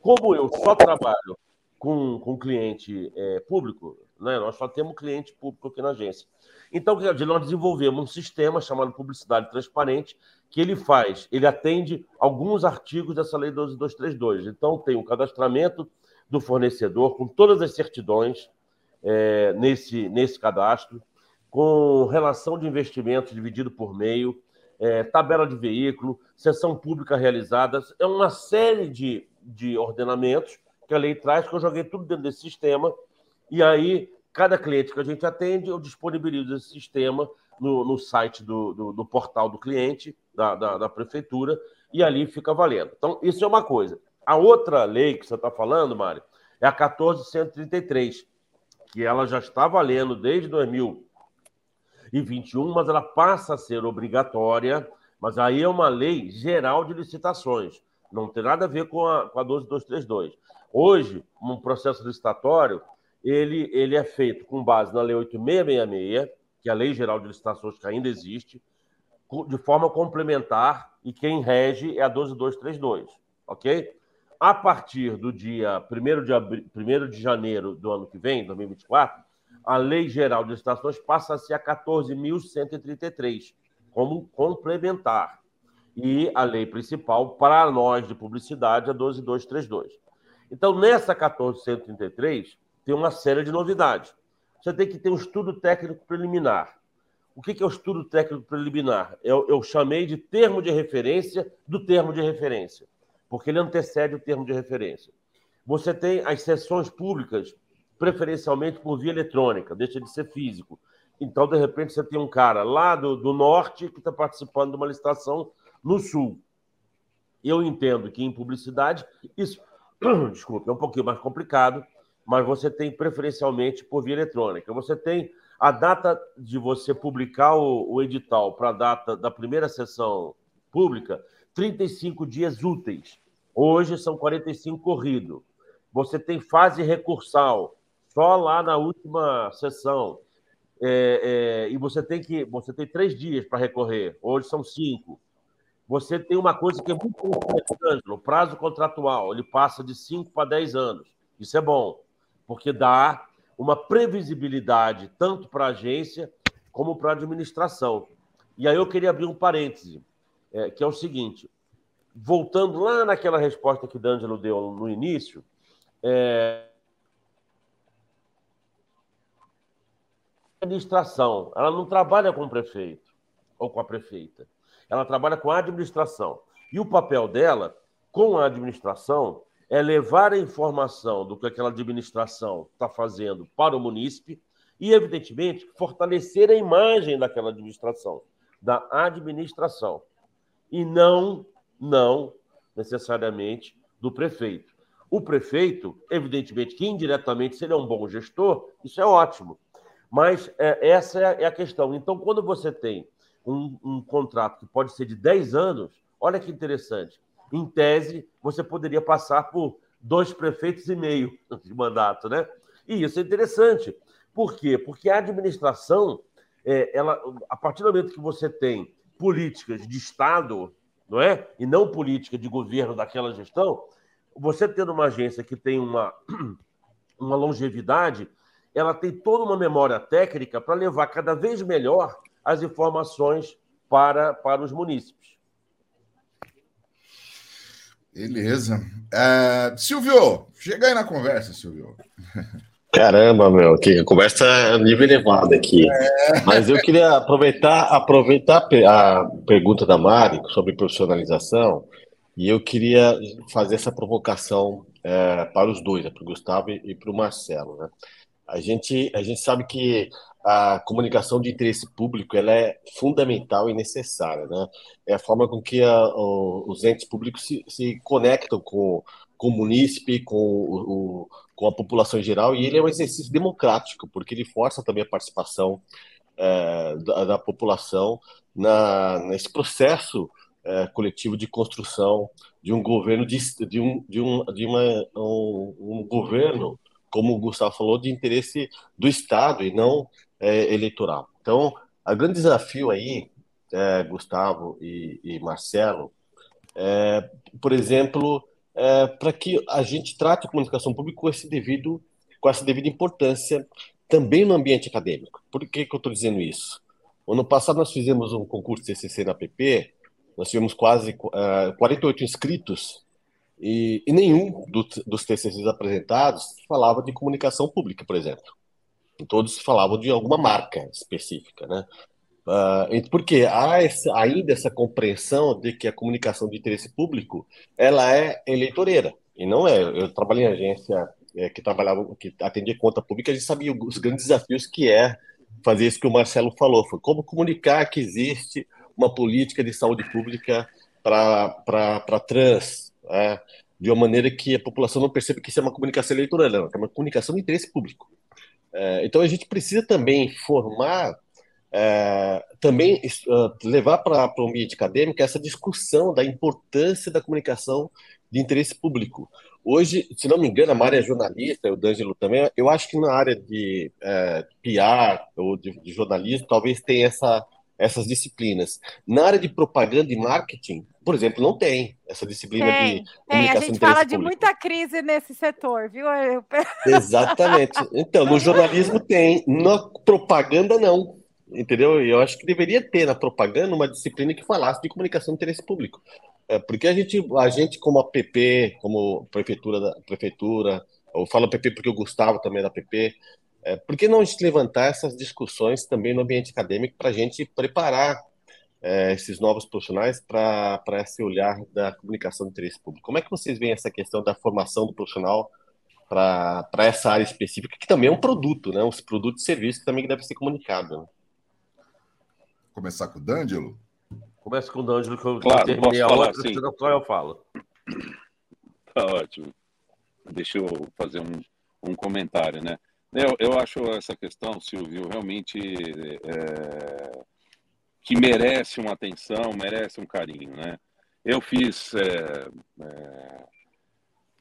Como eu só trabalho com, com cliente é, público, né, nós só temos cliente público aqui na agência. Então, nós desenvolvemos um sistema chamado Publicidade Transparente, que ele faz, ele atende alguns artigos dessa lei 12232. Então, tem o cadastramento do fornecedor com todas as certidões é, nesse, nesse cadastro com relação de investimentos dividido por meio, é, tabela de veículo, sessão pública realizada. É uma série de, de ordenamentos que a lei traz, que eu joguei tudo dentro desse sistema. E aí, cada cliente que a gente atende, eu disponibilizo esse sistema no, no site do, do, do, portal do cliente, da, da, da prefeitura, e ali fica valendo. Então, isso é uma coisa. A outra lei que você está falando, Mário, é a 1433, que ela já está valendo desde 2000 e 21, mas ela passa a ser obrigatória, mas aí é uma lei geral de licitações, não tem nada a ver com a, com a 12232. Hoje, um processo licitatório, ele, ele é feito com base na Lei 8666, que a Lei Geral de Licitações que ainda existe, de forma complementar, e quem rege é a 12232, ok? A partir do dia 1 de, abri... 1 de janeiro do ano que vem, 2024, a Lei Geral de Licitações passa a ser a 14.133, como complementar. E a lei principal, para nós de publicidade, é 12.232. Então, nessa 14.133, tem uma série de novidades. Você tem que ter um estudo técnico preliminar. O que é o estudo técnico preliminar? Eu, eu chamei de termo de referência do termo de referência, porque ele antecede o termo de referência. Você tem as sessões públicas preferencialmente por via eletrônica, deixa de ser físico. Então, de repente, você tem um cara lá do, do norte que está participando de uma licitação no sul. Eu entendo que em publicidade isso, desculpa, é um pouquinho mais complicado, mas você tem preferencialmente por via eletrônica. Você tem a data de você publicar o, o edital para a data da primeira sessão pública, 35 dias úteis. Hoje são 45 corrido. Você tem fase recursal, só lá na última sessão. É, é, e você tem que você tem três dias para recorrer, hoje são cinco. Você tem uma coisa que é muito importante, o prazo contratual, ele passa de cinco para dez anos. Isso é bom, porque dá uma previsibilidade tanto para a agência como para a administração. E aí eu queria abrir um parêntese, é, que é o seguinte: voltando lá naquela resposta que D'Angelo deu no início, é, administração, ela não trabalha com o prefeito ou com a prefeita. Ela trabalha com a administração. E o papel dela, com a administração, é levar a informação do que aquela administração está fazendo para o munícipe e, evidentemente, fortalecer a imagem daquela administração, da administração, e não, não necessariamente do prefeito. O prefeito, evidentemente, que indiretamente, se ele é um bom gestor, isso é ótimo. Mas é, essa é a questão. Então, quando você tem um, um, contrato que pode ser de 10 anos, olha que interessante. Em tese, você poderia passar por dois prefeitos e meio de mandato, né? E isso é interessante. Por quê? Porque a administração, é, ela, a partir do momento que você tem políticas de Estado, não é? E não política de governo daquela gestão, você tendo uma agência que tem uma, uma longevidade, ela tem toda uma memória técnica para levar cada vez melhor as informações para, para os munícipes. Beleza. Uh, Silvio, chega aí na conversa, Silvio. Caramba, meu, que conversa a nível elevado aqui. É. Mas eu queria aproveitar, aproveitar a pergunta da Mari sobre profissionalização e eu queria fazer essa provocação é, para os dois, né, para o Gustavo e para o Marcelo. Né? A, gente, a gente sabe que a comunicação de interesse público ela é fundamental e necessária. Né? É a forma com que a, o, os entes públicos se, se conectam com, com o munícipe, com, o, com a população em geral, e ele é um exercício democrático, porque ele força também a participação é, da, da, população na, nesse processo é, coletivo de construção de um governo de, de um de um de uma um, um, governo como o Gustavo falou de interesse do Estado e não é, eleitoral. Então o grande desafio aí é, Gustavo e, e Marcelo é, por exemplo é, para que a gente trate a comunicação pública com esse devido com essa devida importância também no ambiente acadêmico. Por que que eu estou dizendo isso? Ano passado nós fizemos um concurso CCC na PP nós tivemos quase uh, eh, 48 inscritos e, e nenhum do, dos TCCs apresentados falava de comunicação pública, por exemplo. Todos falavam de alguma marca específica, né? Uh, porque há ainda essa compreensão de que a comunicação de interesse público ela é eleitoreira e não é. Eu trabalhei em agência é, que trabalhava, que atendia conta pública, a gente sabia os grandes desafios que é fazer isso que o Marcelo falou, foi como comunicar que existe uma política de saúde pública para trans, é, de uma maneira que a população não perceba que isso é uma comunicação eleitoral, não, é uma comunicação de interesse público. É, então a gente precisa também formar, é, também uh, levar para o ambiente acadêmico essa discussão da importância da comunicação de interesse público. Hoje, se não me engano, a Maria é jornalista, o D'Angelo também, eu acho que na área de é, PR ou de, de jornalismo talvez tenha essa essas disciplinas. Na área de propaganda e marketing, por exemplo, não tem essa disciplina tem, de comunicação tem. A gente fala de muita crise nesse setor, viu? Exatamente. Então, no jornalismo tem, na propaganda não. Entendeu? E eu acho que deveria ter na propaganda uma disciplina que falasse de comunicação de interesse público. É, porque a gente, a gente como a PP, como prefeitura, da, prefeitura, eu falo PP porque o Gustavo também é da PP, é, por que não a gente levantar essas discussões também no ambiente acadêmico para a gente preparar é, esses novos profissionais para esse olhar da comunicação de interesse público? Como é que vocês veem essa questão da formação do profissional para essa área específica, que também é um produto, né? um produto e serviço que também deve ser comunicado? Né? Começar com o D'Angelo? Começa com o D'Angelo, que eu claro, terminei a outra, assim. só eu falo. Tá ótimo. Deixa eu fazer um, um comentário, né? Eu, eu acho essa questão, Silvio, realmente é, que merece uma atenção, merece um carinho, né? Eu fiz é, é,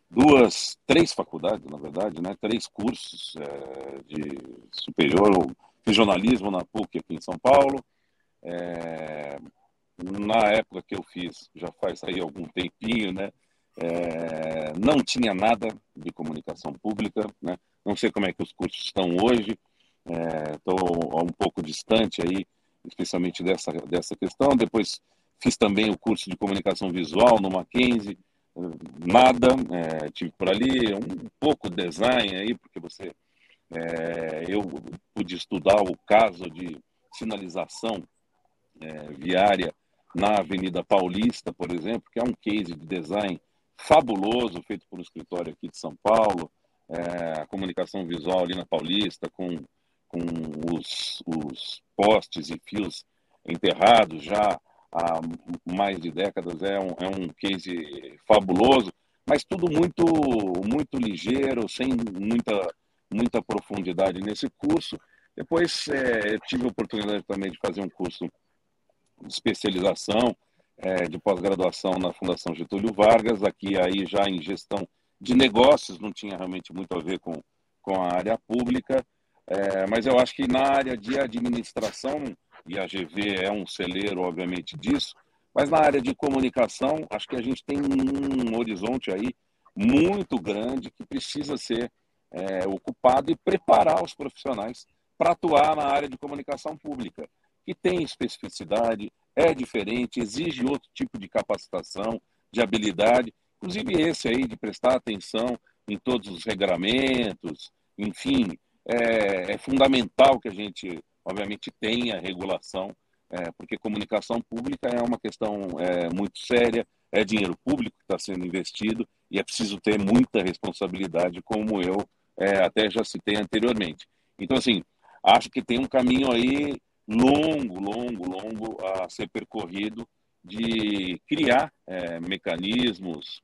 duas, três faculdades, na verdade, né? Três cursos é, de superior, fiz jornalismo na PUC aqui em São Paulo. É, na época que eu fiz, já faz aí algum tempinho, né? É, não tinha nada de comunicação pública, né? Não sei como é que os cursos estão hoje, estou é, um pouco distante aí, especialmente dessa, dessa questão. Depois fiz também o curso de comunicação visual no Mackenzie, nada, é, tive por ali um pouco design aí, porque você, é, eu pude estudar o caso de sinalização é, viária na Avenida Paulista, por exemplo, que é um case de design fabuloso, feito por um escritório aqui de São Paulo, é, a comunicação visual ali na Paulista, com, com os, os postes e fios enterrados já há mais de décadas, é um, é um case fabuloso, mas tudo muito, muito ligeiro, sem muita, muita profundidade nesse curso. Depois é, tive a oportunidade também de fazer um curso de especialização é, de pós-graduação na Fundação Getúlio Vargas, aqui aí já em gestão de negócios, não tinha realmente muito a ver com, com a área pública, é, mas eu acho que na área de administração, e a GV é um celeiro, obviamente, disso, mas na área de comunicação, acho que a gente tem um horizonte aí muito grande que precisa ser é, ocupado e preparar os profissionais para atuar na área de comunicação pública, que tem especificidade, é diferente, exige outro tipo de capacitação, de habilidade, inclusive esse aí de prestar atenção em todos os regramentos, enfim, é, é fundamental que a gente, obviamente, tenha regulação, é, porque comunicação pública é uma questão é, muito séria, é dinheiro público que está sendo investido e é preciso ter muita responsabilidade, como eu é, até já citei anteriormente. Então, assim, acho que tem um caminho aí longo, longo, longo a ser percorrido de criar é, mecanismos,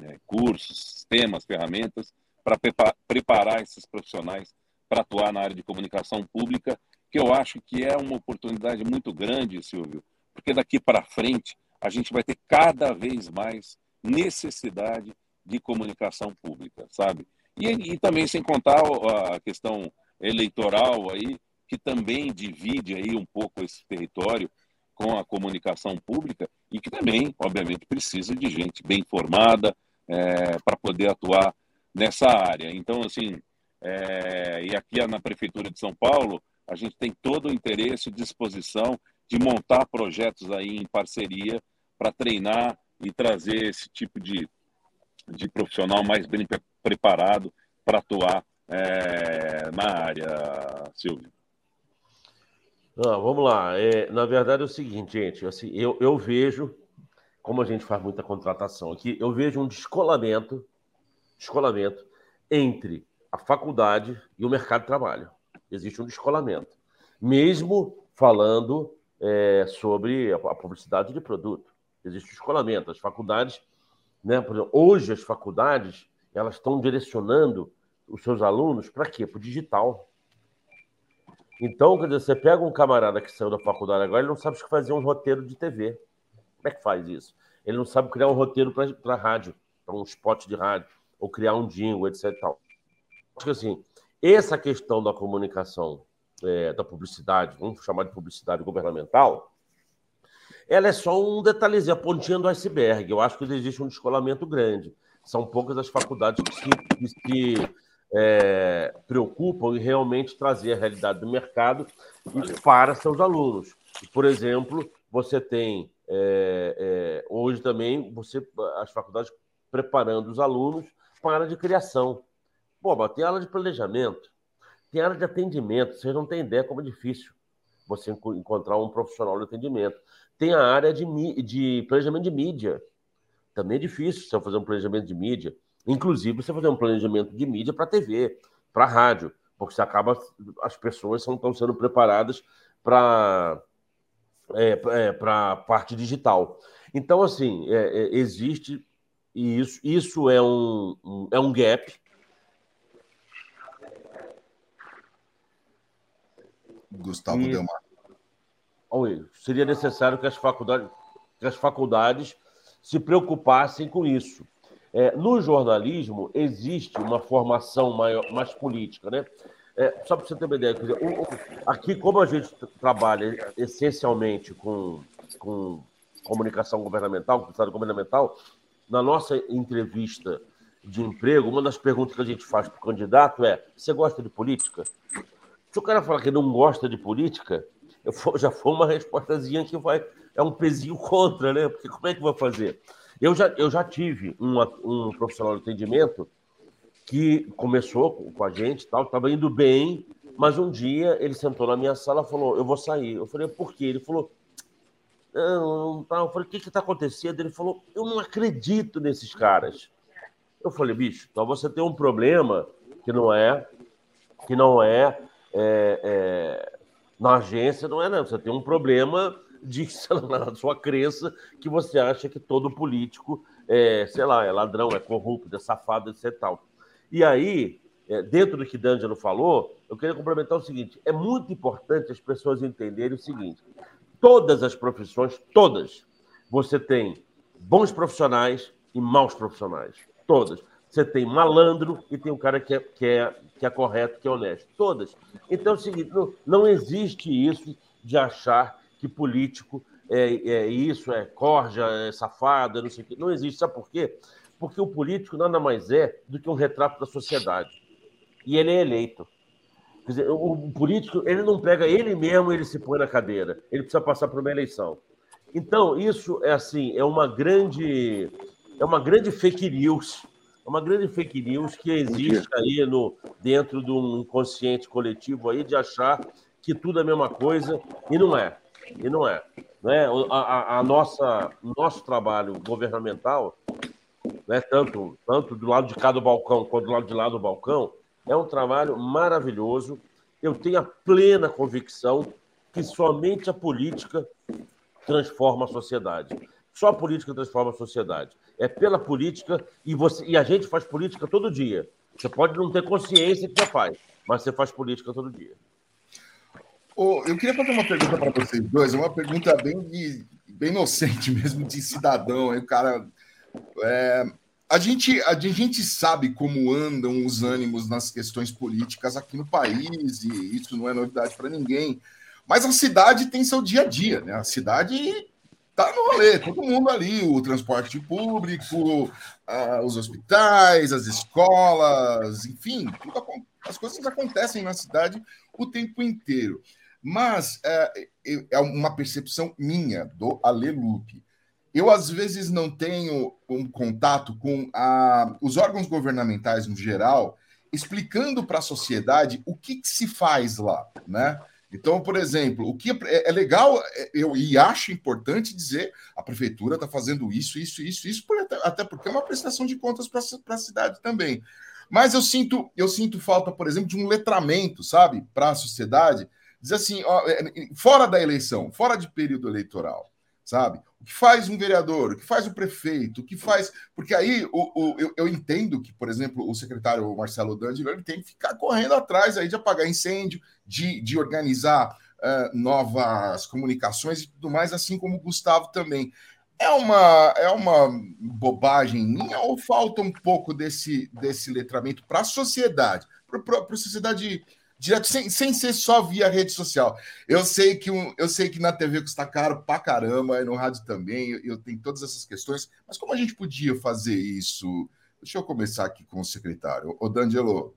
é, cursos, sistemas, ferramentas para preparar esses profissionais para atuar na área de comunicação pública, que eu acho que é uma oportunidade muito grande, Silvio, porque daqui para frente a gente vai ter cada vez mais necessidade de comunicação pública, sabe? E, e também sem contar a questão eleitoral aí, que também divide aí um pouco esse território com a comunicação pública e que também, obviamente, precisa de gente bem formada é, para poder atuar nessa área. Então, assim, é, e aqui na Prefeitura de São Paulo, a gente tem todo o interesse e disposição de montar projetos aí em parceria para treinar e trazer esse tipo de, de profissional mais bem preparado para atuar é, na área, Silvio. Não, vamos lá. É, na verdade é o seguinte, gente. Assim, eu, eu vejo, como a gente faz muita contratação aqui, eu vejo um descolamento, descolamento entre a faculdade e o mercado de trabalho. Existe um descolamento. Mesmo falando é, sobre a, publicidade de produto. Existe um descolamento. As faculdades, né, exemplo, hoje as faculdades, elas estão direcionando os seus alunos para quê? Para o digital. Então, quer dizer, você pega um camarada que saiu da faculdade agora, ele não sabe fazer um roteiro de TV. Como é que faz isso? Ele não sabe criar um roteiro para rádio, para um spot de rádio, ou criar um jingle, etc. Tal. Acho que assim, essa questão da comunicação, é, da publicidade, vamos chamar de publicidade governamental, ela é só um detalhezinho, a pontinha do iceberg. Eu acho que existe um descolamento grande. São poucas as faculdades que se, que se é, preocupam em realmente trazer a realidade do mercado para seus alunos. Por exemplo, você tem é, é, hoje também você as faculdades preparando os alunos para a área de criação. Pô, mas tem aula de planejamento, tem área de atendimento. Vocês não têm ideia como é difícil você encontrar um profissional de atendimento. Tem a área de, de planejamento de mídia. Também é difícil você fazer um planejamento de mídia. Inclusive, você fazer um planejamento de mídia para TV, para rádio, porque você acaba, as pessoas estão sendo preparadas para é, é, para parte digital. Então, assim, é, é, existe isso, isso é um, um, é um gap. Gustavo e, Delmar. Seria necessário que as faculdades, que as faculdades se preocupassem com isso. É, no jornalismo, existe uma formação maior, mais política, né? É, só para você ter uma ideia, dizer, aqui, como a gente trabalha essencialmente com, com comunicação governamental, com estado governamental, na nossa entrevista de emprego, uma das perguntas que a gente faz para o candidato é: você gosta de política? Se o cara falar que não gosta de política, já foi uma respostazinha que vai. É um pezinho contra, né? Porque como é que vai fazer? Eu já, eu já tive uma, um profissional de atendimento que começou com a gente, tal, estava indo bem, mas um dia ele sentou na minha sala e falou: Eu vou sair. Eu falei: Por quê? Ele falou: Tá. Eu falei: O que está acontecendo? Ele falou: Eu não acredito nesses caras. Eu falei: Bicho, então você tem um problema que não é, que não é, é, é na agência, não é, não. Você tem um problema de, na sua crença, que você acha que todo político é, sei lá, é ladrão, é corrupto, é safado, etc. Tal. E aí, é, dentro do que D'Angelo falou, eu queria complementar o seguinte: é muito importante as pessoas entenderem o seguinte: todas as profissões, todas, você tem bons profissionais e maus profissionais. Todas. Você tem malandro e tem um cara que é, que é, que é correto, que é honesto. Todas. Então é o seguinte: não, não existe isso de achar que político é, é isso, é corja, é safado, é não sei o quê. Não existe. Sabe por quê? Porque o político nada mais é do que um retrato da sociedade. E ele é eleito. Quer dizer, o político, ele não pega ele mesmo, ele se põe na cadeira. Ele precisa passar por uma eleição. Então, isso é assim, é uma grande é uma grande fake news é uma grande fake news que existe aí no, dentro do inconsciente coletivo aí de achar que tudo é a mesma coisa e não é. E não é. Né? A, a, a nossa, nosso trabalho governamental, né, tanto, tanto do lado de cá do balcão quanto do lado de lá do balcão, é um trabalho maravilhoso. Eu tenho a plena convicção que somente a política transforma a sociedade. Só a política transforma a sociedade. É pela política e, você, e a gente faz política todo dia. Você pode não ter consciência que você faz, mas você faz política todo dia. Oh, eu queria fazer uma pergunta para vocês dois, uma pergunta bem, bem inocente mesmo, de cidadão. O cara. É, a, gente, a gente sabe como andam os ânimos nas questões políticas aqui no país, e isso não é novidade para ninguém. Mas a cidade tem seu dia a dia, né? A cidade tá no rolê, todo mundo ali, o transporte público, os hospitais, as escolas, enfim, tudo, as coisas acontecem na cidade o tempo inteiro. Mas é, é uma percepção minha, do Alelupe. Eu, às vezes, não tenho um contato com a, os órgãos governamentais no geral, explicando para a sociedade o que, que, se faz lá, né? Então, por exemplo, o que é, é legal, é, eu e acho importante dizer a prefeitura está fazendo isso, isso, isso, isso, até porque é uma prestação de contas para a cidade também. Mas eu sinto, eu sinto falta, por exemplo, de um letramento, sabe, para a sociedade diz assim, ó, é, é, fora da eleição, fora de período eleitoral, sabe? O que faz um vereador, o que faz o prefeito, o que faz. Porque aí o, o eu, eu, entendo que, por exemplo, o secretário Marcelo D'Angelo ele tem que ficar correndo atrás aí de apagar incêndio, de, de organizar uh, novas comunicações e tudo mais, assim como o Gustavo também. É uma, é uma bobagem minha ou falta um pouco desse, desse letramento para a sociedade, para a sociedade direto, sem, sem ser só via rede social. Eu sei que um, eu sei que na TV custa caro pra caramba, e no rádio também, eu, eu tenho todas essas questões, mas como a gente podia fazer isso? Deixa eu começar aqui com o secretário. O D'Angelo.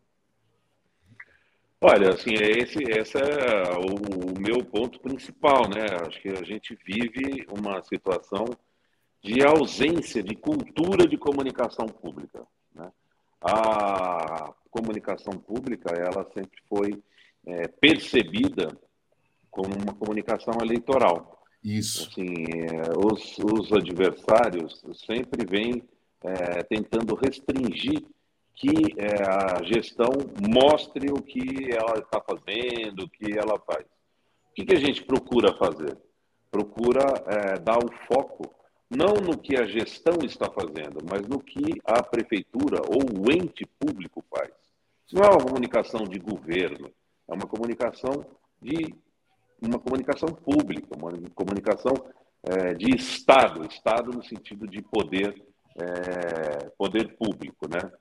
Olha, assim, é esse, esse é o, o, meu ponto principal, né? Acho que a gente vive uma situação de ausência de cultura de comunicação pública. Né? A comunicação pública ela sempre foi é, percebida como uma comunicação eleitoral. Isso. Assim, é, os, os, adversários sempre vêm é, tentando restringir que é, a gestão mostre o que ela está fazendo, o que ela faz. O que, que a gente procura fazer? Procura é, dar o foco não no que a gestão está fazendo, mas no que a prefeitura ou o ente público faz. Isso não é uma comunicação de governo, é uma comunicação de uma comunicação pública, uma comunicação é, de Estado, Estado no sentido de poder, é, poder público, né?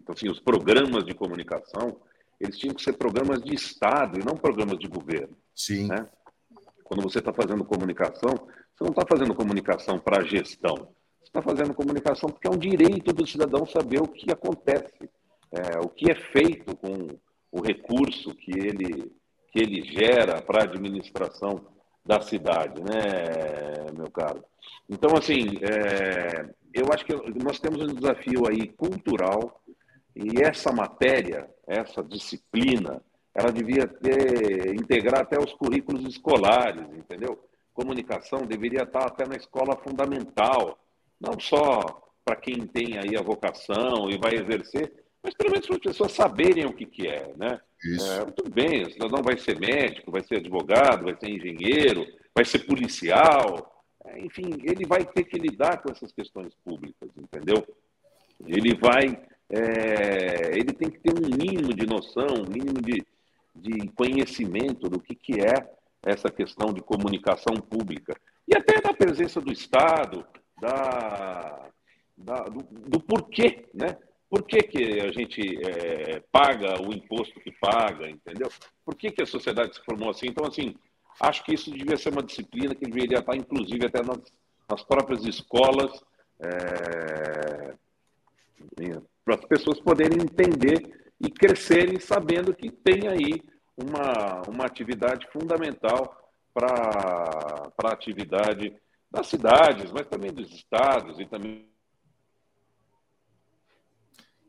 Então, assim, os programas de comunicação, eles tinham que ser programas de Estado e não programas de governo. Sim. Né? Quando você está fazendo comunicação, você não está fazendo comunicação para a gestão. Você está fazendo comunicação porque é um direito do cidadão saber o que acontece é, o que é feito com o recurso que ele, que ele gera para a administração da cidade, né, meu caro? Então, assim, é, eu acho que nós temos um desafio aí cultural e essa matéria, essa disciplina, ela devia ter, integrar até os currículos escolares, entendeu? Comunicação deveria estar até na escola fundamental, não só para quem tem aí a vocação e vai exercer, mas pelo menos para as pessoas saberem o que, que é, né? É, tudo bem, o cidadão vai ser médico, vai ser advogado, vai ser engenheiro, vai ser policial, é, enfim, ele vai ter que lidar com essas questões públicas, entendeu? Ele vai, é, ele tem que ter um mínimo de noção, um mínimo de, de conhecimento do que, que é essa questão de comunicação pública. E até da presença do Estado, da, da do, do porquê, né? Por que, que a gente é, paga o imposto que paga, entendeu? Por que, que a sociedade se formou assim? Então, assim, acho que isso devia ser uma disciplina que deveria estar, inclusive, até nas, nas próprias escolas, é, para as pessoas poderem entender e crescerem sabendo que tem aí uma, uma atividade fundamental para a atividade das cidades, mas também dos estados e também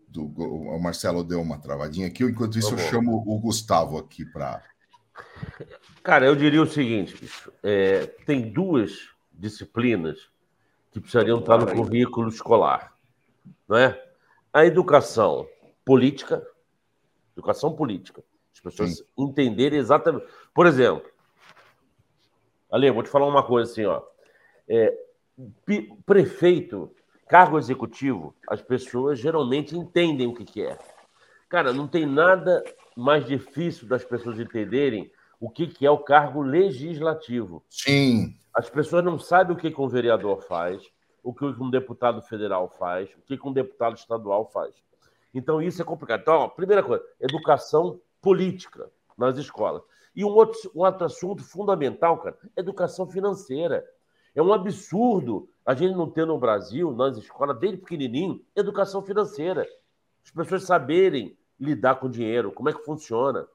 do, o Marcelo deu uma travadinha aqui, enquanto isso Tá eu chamo o Gustavo aqui para. Cara, eu diria o seguinte, bicho, é, tem duas disciplinas que precisariam estar no currículo escolar, não é? A educação política, educação política, as pessoas entenderem exatamente. Por exemplo, Ale, vou te falar uma coisa assim, ó. É, prefeito, cargo executivo, as pessoas geralmente entendem o que, que é. Cara, não tem nada mais difícil das pessoas entenderem o que, que é o cargo legislativo. Sim. As pessoas não sabem o que, que um vereador faz, o que um deputado federal faz, o que, que um deputado estadual faz. Então, isso é complicado. Então, ó, primeira coisa, educação política nas escolas. E um outro, um outro assunto fundamental, cara, educação financeira. É um absurdo a gente não ter no Brasil, nas escolas, desde pequenininho, educação financeira. As pessoas saberem lidar com dinheiro, como é que funciona.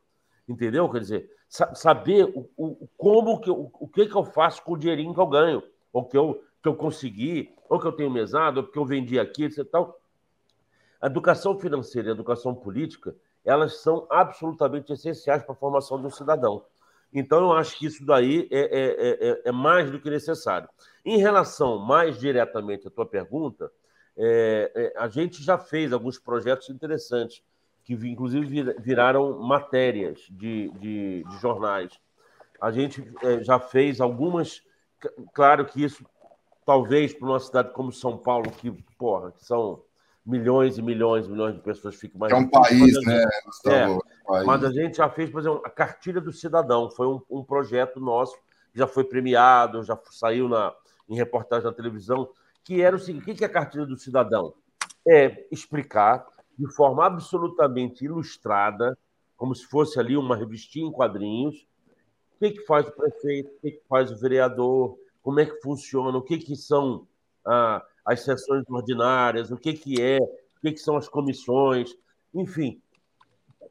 Entendeu? Quer dizer, sa- saber o, o- como que, eu- o que, que eu faço com o dinheirinho que eu ganho, ou que eu, que eu consegui, ou que eu tenho mesado, ou que eu vendi aqui, etc. Tal. A educação financeira e educação política, elas são absolutamente essenciais para a formação de um cidadão. Então, eu acho que isso daí é, é- é- é mais do que necessário. Em relação mais diretamente à tua pergunta, é, é, a gente já fez alguns projetos interessantes, que inclusive vir- viraram matérias de, de- de jornais. A gente é, já fez algumas. Claro que isso, talvez para uma cidade como São Paulo, que, porra, que são milhões e milhões e milhões de pessoas, fica mais. É um país, né? É, É país. mas a gente já fez, por exemplo, a Cartilha do Cidadão. Foi um, um projeto nosso, que já foi premiado, já saiu na, em reportagem na televisão, que era o seguinte: o que é a Cartilha do Cidadão? É explicar de forma absolutamente ilustrada, como se fosse ali uma revistinha em quadrinhos, o que, que faz o prefeito, o que, que faz o vereador, como é que funciona, o que, que são ah, as sessões ordinárias, o que, que é, o que, que são as comissões, enfim,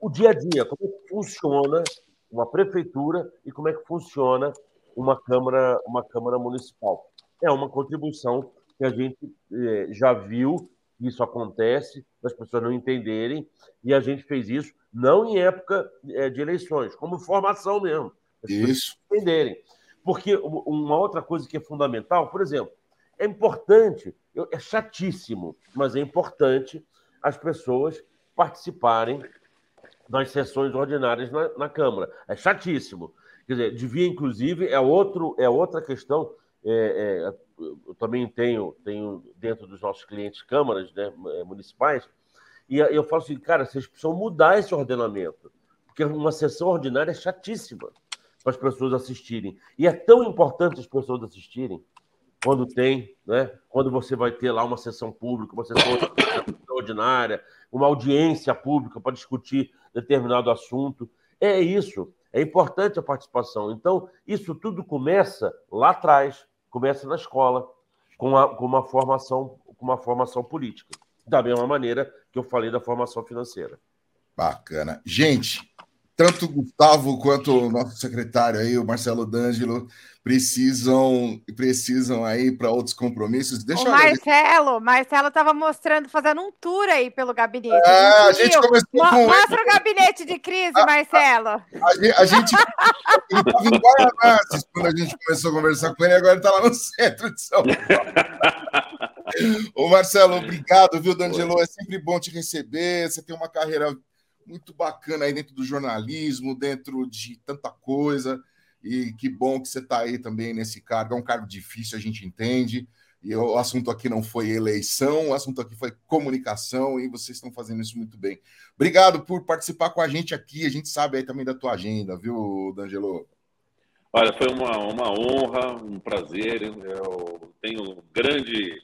o dia a dia, como é que funciona uma prefeitura e como é que funciona uma Câmara, uma Câmara Municipal. É uma contribuição que a gente eh, já viu que isso acontece, das pessoas não entenderem, e a gente fez isso não em época eh, de eleições, como formação mesmo. As pessoas Isso. entenderem. Porque uma outra coisa que é fundamental, por exemplo, é importante, é chatíssimo, mas é importante as pessoas participarem das sessões ordinárias na, na Câmara. É chatíssimo. Quer dizer, devia, inclusive, é, outro, é outra questão. é, é, eu também tenho, tenho dentro dos nossos clientes câmaras né, municipais, e eu falo assim, cara, vocês precisam mudar esse ordenamento, porque uma sessão ordinária é chatíssima para as pessoas assistirem. E é tão importante as pessoas assistirem quando tem, né? Quando você vai ter lá uma sessão pública, uma sessão ordinária, uma audiência pública para discutir determinado assunto. É isso. É importante a participação. Então, isso tudo começa lá atrás, começa na escola, com, a, com uma formação, com uma formação política. Da mesma maneira que eu falei da formação financeira. Bacana. Gente, tanto o Gustavo quanto o nosso secretário aí, o Marcelo D'Angelo, precisam, precisam aí para outros compromissos. Deixa o eu Marcelo, Marcelo estava mostrando, fazendo um tour aí pelo gabinete. Ah, a gente começou Mo- com- Mostra o gabinete de crise, Marcelo. A gente, a gente ele estava em Guaianazes quando a gente começou a conversar com ele, agora ele está lá no centro de São Paulo. Ô Marcelo, obrigado, viu, D'Angelo? É sempre bom te receber. Você tem uma carreira muito bacana aí dentro do jornalismo, dentro de tanta coisa. E que bom que você está aí também nesse cargo. É um cargo difícil, a gente entende. E o assunto aqui não foi eleição, o assunto aqui foi comunicação, e vocês estão fazendo isso muito bem. Obrigado por participar com a gente aqui. A gente sabe aí também da tua agenda, viu, D'Angelo? Olha, foi uma, uma honra, um prazer. Eu tenho grande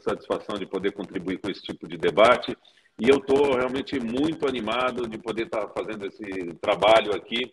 satisfação de poder contribuir com esse tipo de debate. E eu estou realmente muito animado de poder estar fazendo esse trabalho aqui,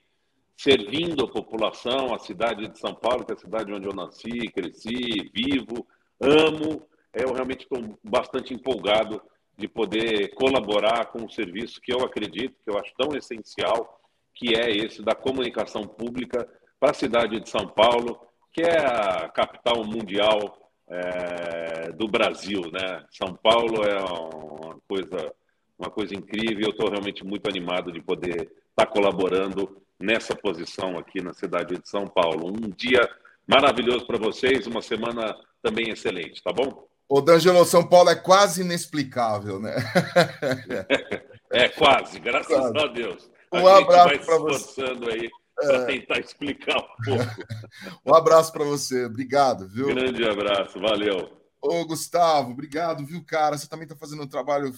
servindo a população, a cidade de São Paulo, que é a cidade onde eu nasci, cresci, vivo, amo. Eu realmente estou bastante empolgado de poder colaborar com um serviço que eu acredito, que eu acho tão essencial, que é esse da comunicação pública para a cidade de São Paulo, que é a capital mundial é, do Brasil, né? São Paulo é uma coisa, uma coisa incrível. Eu estou realmente muito animado de poder estar tá colaborando nessa posição aqui na cidade de São Paulo. Um dia maravilhoso para vocês, uma semana também excelente, tá bom? O D'Angelo, São Paulo é quase inexplicável, né? é, quase, graças quase. a Deus. A um abraço para você. aí para é... tentar explicar um pouco. um abraço para você, obrigado, viu? Grande abraço, valeu. Ô, Gustavo, obrigado, viu, cara? Você também está fazendo um trabalho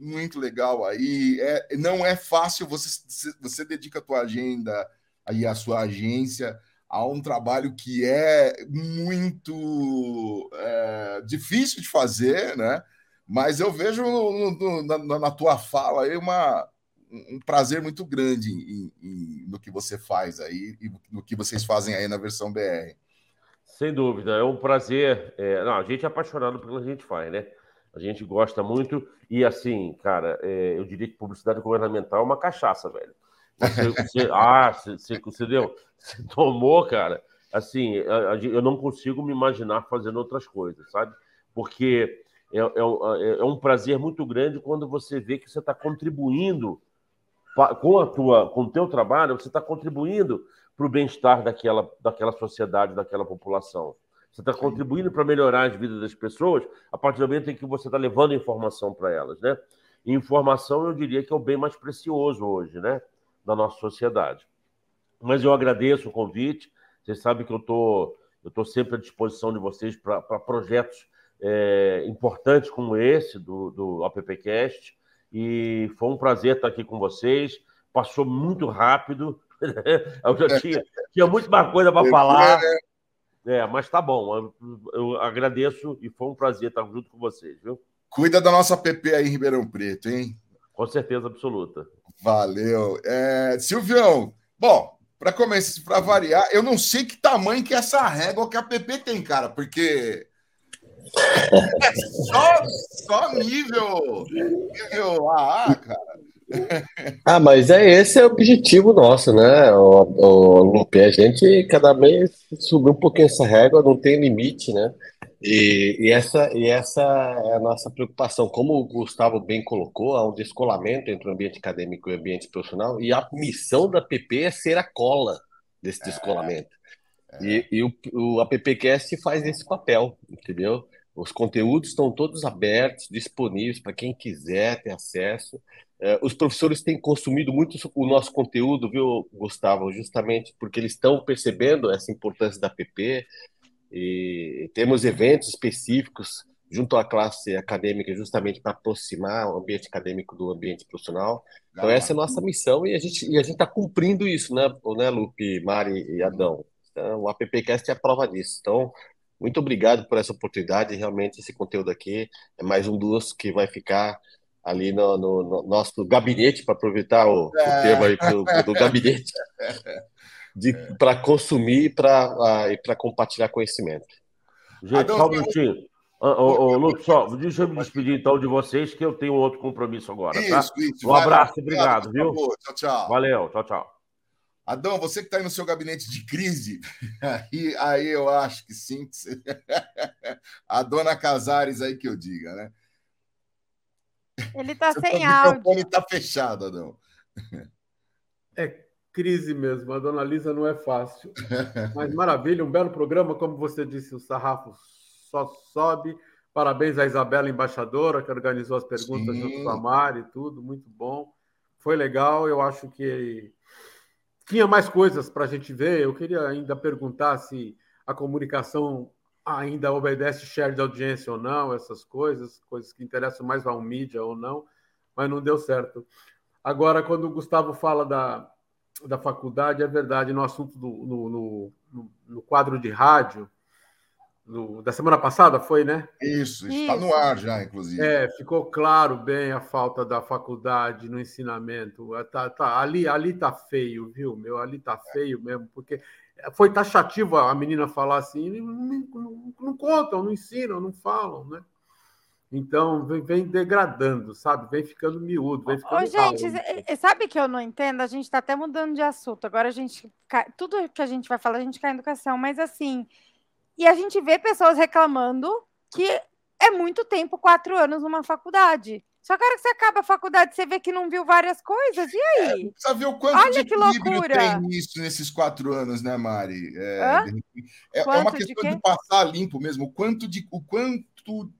muito legal aí. É, não é fácil, você, você dedica a tua agenda aí, a sua agência a um trabalho que é muito é, difícil de fazer, né? Mas eu vejo no, no, na, na, tua fala aí uma, um prazer muito grande em, em, no que você faz aí e no que vocês fazem aí na versão BR. Sem dúvida, é um prazer. É, não, a gente é apaixonado pelo que a gente faz, né? A gente gosta muito e assim, cara, é, eu diria que publicidade governamental é uma cachaça, velho. Você, você, ah, você, você, deu, você tomou, cara. Assim, eu não consigo me imaginar fazendo outras coisas, sabe? Porque é, é, é um prazer muito grande quando você vê que você está contribuindo com a tua, com o teu trabalho, você está contribuindo para o bem-estar daquela, daquela sociedade, daquela população. Você está contribuindo para melhorar as vidas das pessoas a partir do momento em que você está levando informação para elas, né? E informação, eu diria que é o bem mais precioso hoje, né? da nossa sociedade. Mas eu agradeço o convite. Vocês sabem que eu tô, estou sempre à disposição de vocês para projetos é, importantes como esse do, do AppCast. E foi um prazer estar aqui com vocês. Passou muito rápido. eu já tinha, tinha muito mais coisa para falar. É, mas tá bom. Eu, eu, agradeço e foi um prazer estar junto com vocês, viu? Cuida da nossa PP aí em Ribeirão Preto, hein? Com certeza absoluta. Valeu. É, Silvião, bom, para começar, para variar, eu não sei que tamanho que é essa régua que a PP tem, cara, porque é só, só nível, nível AA, cara. Ah, mas é esse é o objetivo nosso, né, o, o Lupe? A gente cada vez subir um pouquinho essa régua, não tem limite, né? E, e, essa, e essa é a nossa preocupação. Como o Gustavo bem colocou, há um descolamento entre o ambiente acadêmico e o ambiente profissional, e a missão da PP é ser a cola desse descolamento. É, é. E, e o, o AppCast faz esse papel, entendeu? Os conteúdos estão todos abertos, disponíveis para quem quiser ter acesso. É, os professores têm consumido muito o nosso conteúdo, viu, Gustavo? Justamente porque eles estão percebendo essa importância da PP, e temos eventos específicos junto à classe acadêmica justamente para aproximar o ambiente acadêmico do ambiente profissional. Então essa é a nossa missão e a gente e a gente está cumprindo isso, né, né, Lupe, Mari e Adão. Então, o AppCast é a prova disso. Então muito obrigado por essa oportunidade. Realmente esse conteúdo aqui é mais um dos que vai ficar ali no, no, no nosso gabinete para aproveitar o, o é. termo aí do, do gabinete. é. para consumir e para compartilhar conhecimento. Gente, só um minutinho. Ô, ô, Luke, só, deixa eu me despedir então de vocês, que eu tenho outro compromisso agora, tá? Isso, isso. Um abraço, obrigado, viu? Tchau, tchau. Valeu, tchau, tchau. Adão, você que está aí no seu gabinete de crise, aí, aí eu acho que sim. A dona Casares aí que eu diga, né? Ele está sem áudio. O microfone está fechado, Adão. É crise mesmo. A dona Lisa não é fácil. Mas maravilha, um belo programa. Como você disse, o sarrafo só sobe. Parabéns à Isabela, embaixadora, que organizou as perguntas Sim. junto com a Mari e tudo. Muito bom. Foi legal. Eu acho que tinha mais coisas para a gente ver. Eu queria ainda perguntar se a comunicação ainda obedece share de audiência ou não, essas coisas, coisas que interessam mais ao mídia ou não, mas não deu certo. Agora, quando o Gustavo fala da, da faculdade, é verdade, no assunto do no, no, no quadro de rádio, no, da semana passada, foi, né? Isso, está no ar já, inclusive. É, ficou claro bem a falta da faculdade no ensinamento. Tá, tá, ali, ali tá feio, viu, meu? Ali tá feio mesmo, porque foi taxativo a menina falar assim, não, não, não contam, não ensinam, não falam, né? Então, vem, vem, degradando, sabe? Vem ficando miúdo, vem ficando. Ô, gente, sabe que eu não entendo? A gente está até mudando de assunto. Agora a gente. Tudo que a gente vai falar, a gente cai em educação, mas assim. E a gente vê pessoas reclamando que é muito tempo, quatro anos numa faculdade. Só que a hora que você acaba a faculdade, você vê que não viu várias coisas, e aí? É, precisa ver o quanto Olha de que loucura. tem nisso nesses quatro anos, né, Mari? É, de é- é uma de questão quê? de, passar limpo mesmo. O quanto de. O quanto.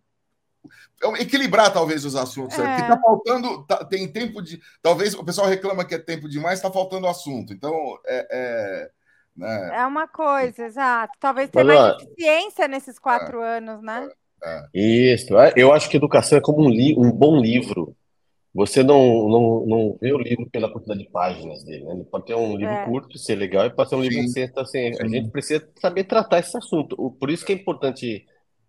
é Equilibrar talvez os assuntos. É. Porque tá faltando. tá- tem tempo de. Talvez o pessoal reclama que é tempo demais, tá faltando assunto. Então, é. é, né, É uma coisa, exato. Talvez ter Mas, mais eficiência nesses quatro anos, né? Isso. é, Eu acho que educação é como um, li- um bom livro. Você não, não, não vê o livro pela quantidade de páginas dele, né? Ele pode ter um livro É. curto, ser legal, e pode ser um livro Sim. extenso. Assim, a Sim. gente precisa saber tratar esse assunto. Por isso que é importante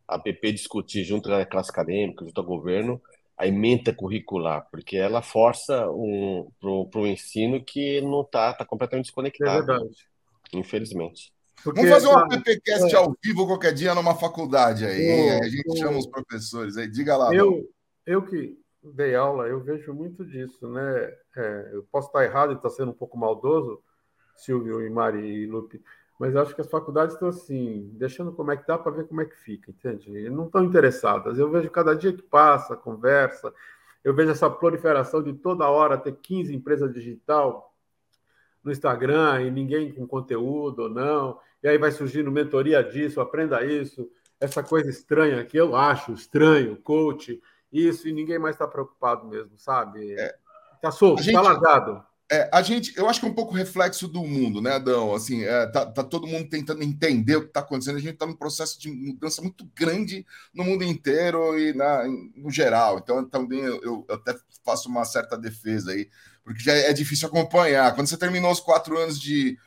a PP discutir junto à classe acadêmica, junto ao governo, a ementa curricular, porque ela força um, para o ensino que não está tá completamente É desconectado, verdade. Infelizmente. Porque, Vamos fazer uma PPcast é. ao vivo qualquer dia numa faculdade aí. a gente chama os professores aí. Diga lá. Eu, eu que dei aula, eu vejo muito disso, né? É, eu posso estar errado e estar sendo um pouco maldoso, Silvio e Mari e Lupe, mas eu acho que as faculdades estão assim, deixando como é que dá para ver como é que fica, entende? Não estão interessadas. Eu vejo cada dia que passa, conversa, eu vejo essa proliferação de toda hora ter 15 empresas digital no Instagram e ninguém com conteúdo ou não, e aí vai surgindo mentoria disso, aprenda isso, essa coisa estranha que eu acho estranho, coach, isso, e ninguém mais está preocupado mesmo, sabe? Tá solto, A gente- tá largado. É, a gente, eu acho que é um pouco reflexo do mundo, né, Adão? Assim, é, tá, tá todo mundo tentando entender o que está acontecendo. A gente está num processo de mudança muito grande no mundo inteiro e na, no geral. Então, também eu, eu até faço uma certa defesa aí, porque já é difícil acompanhar. Quando você terminou os quatro anos de,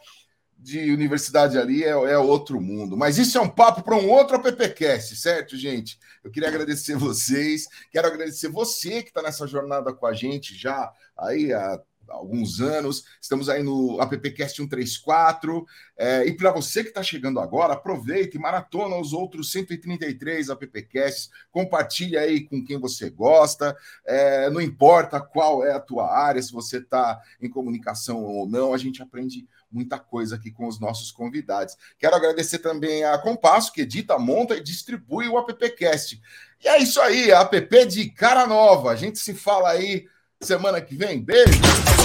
de universidade ali, é, é outro mundo. Mas isso é um papo para um outro AppCast, certo, gente? Eu queria agradecer vocês, quero agradecer você que está nessa jornada com a gente já aí há alguns anos. Estamos aí no AppCast 134. É, e para você que está chegando agora, aproveite e maratona os outros 133 AppCasts. Compartilhe aí com quem você gosta. É, não importa qual é a tua área, se você está em comunicação ou não, a gente aprende muita coisa aqui com os nossos convidados. Quero agradecer também a Compasso, que edita, monta e distribui o AppCast. E é isso aí, app de cara nova. A gente se fala aí semana que vem. Beijo!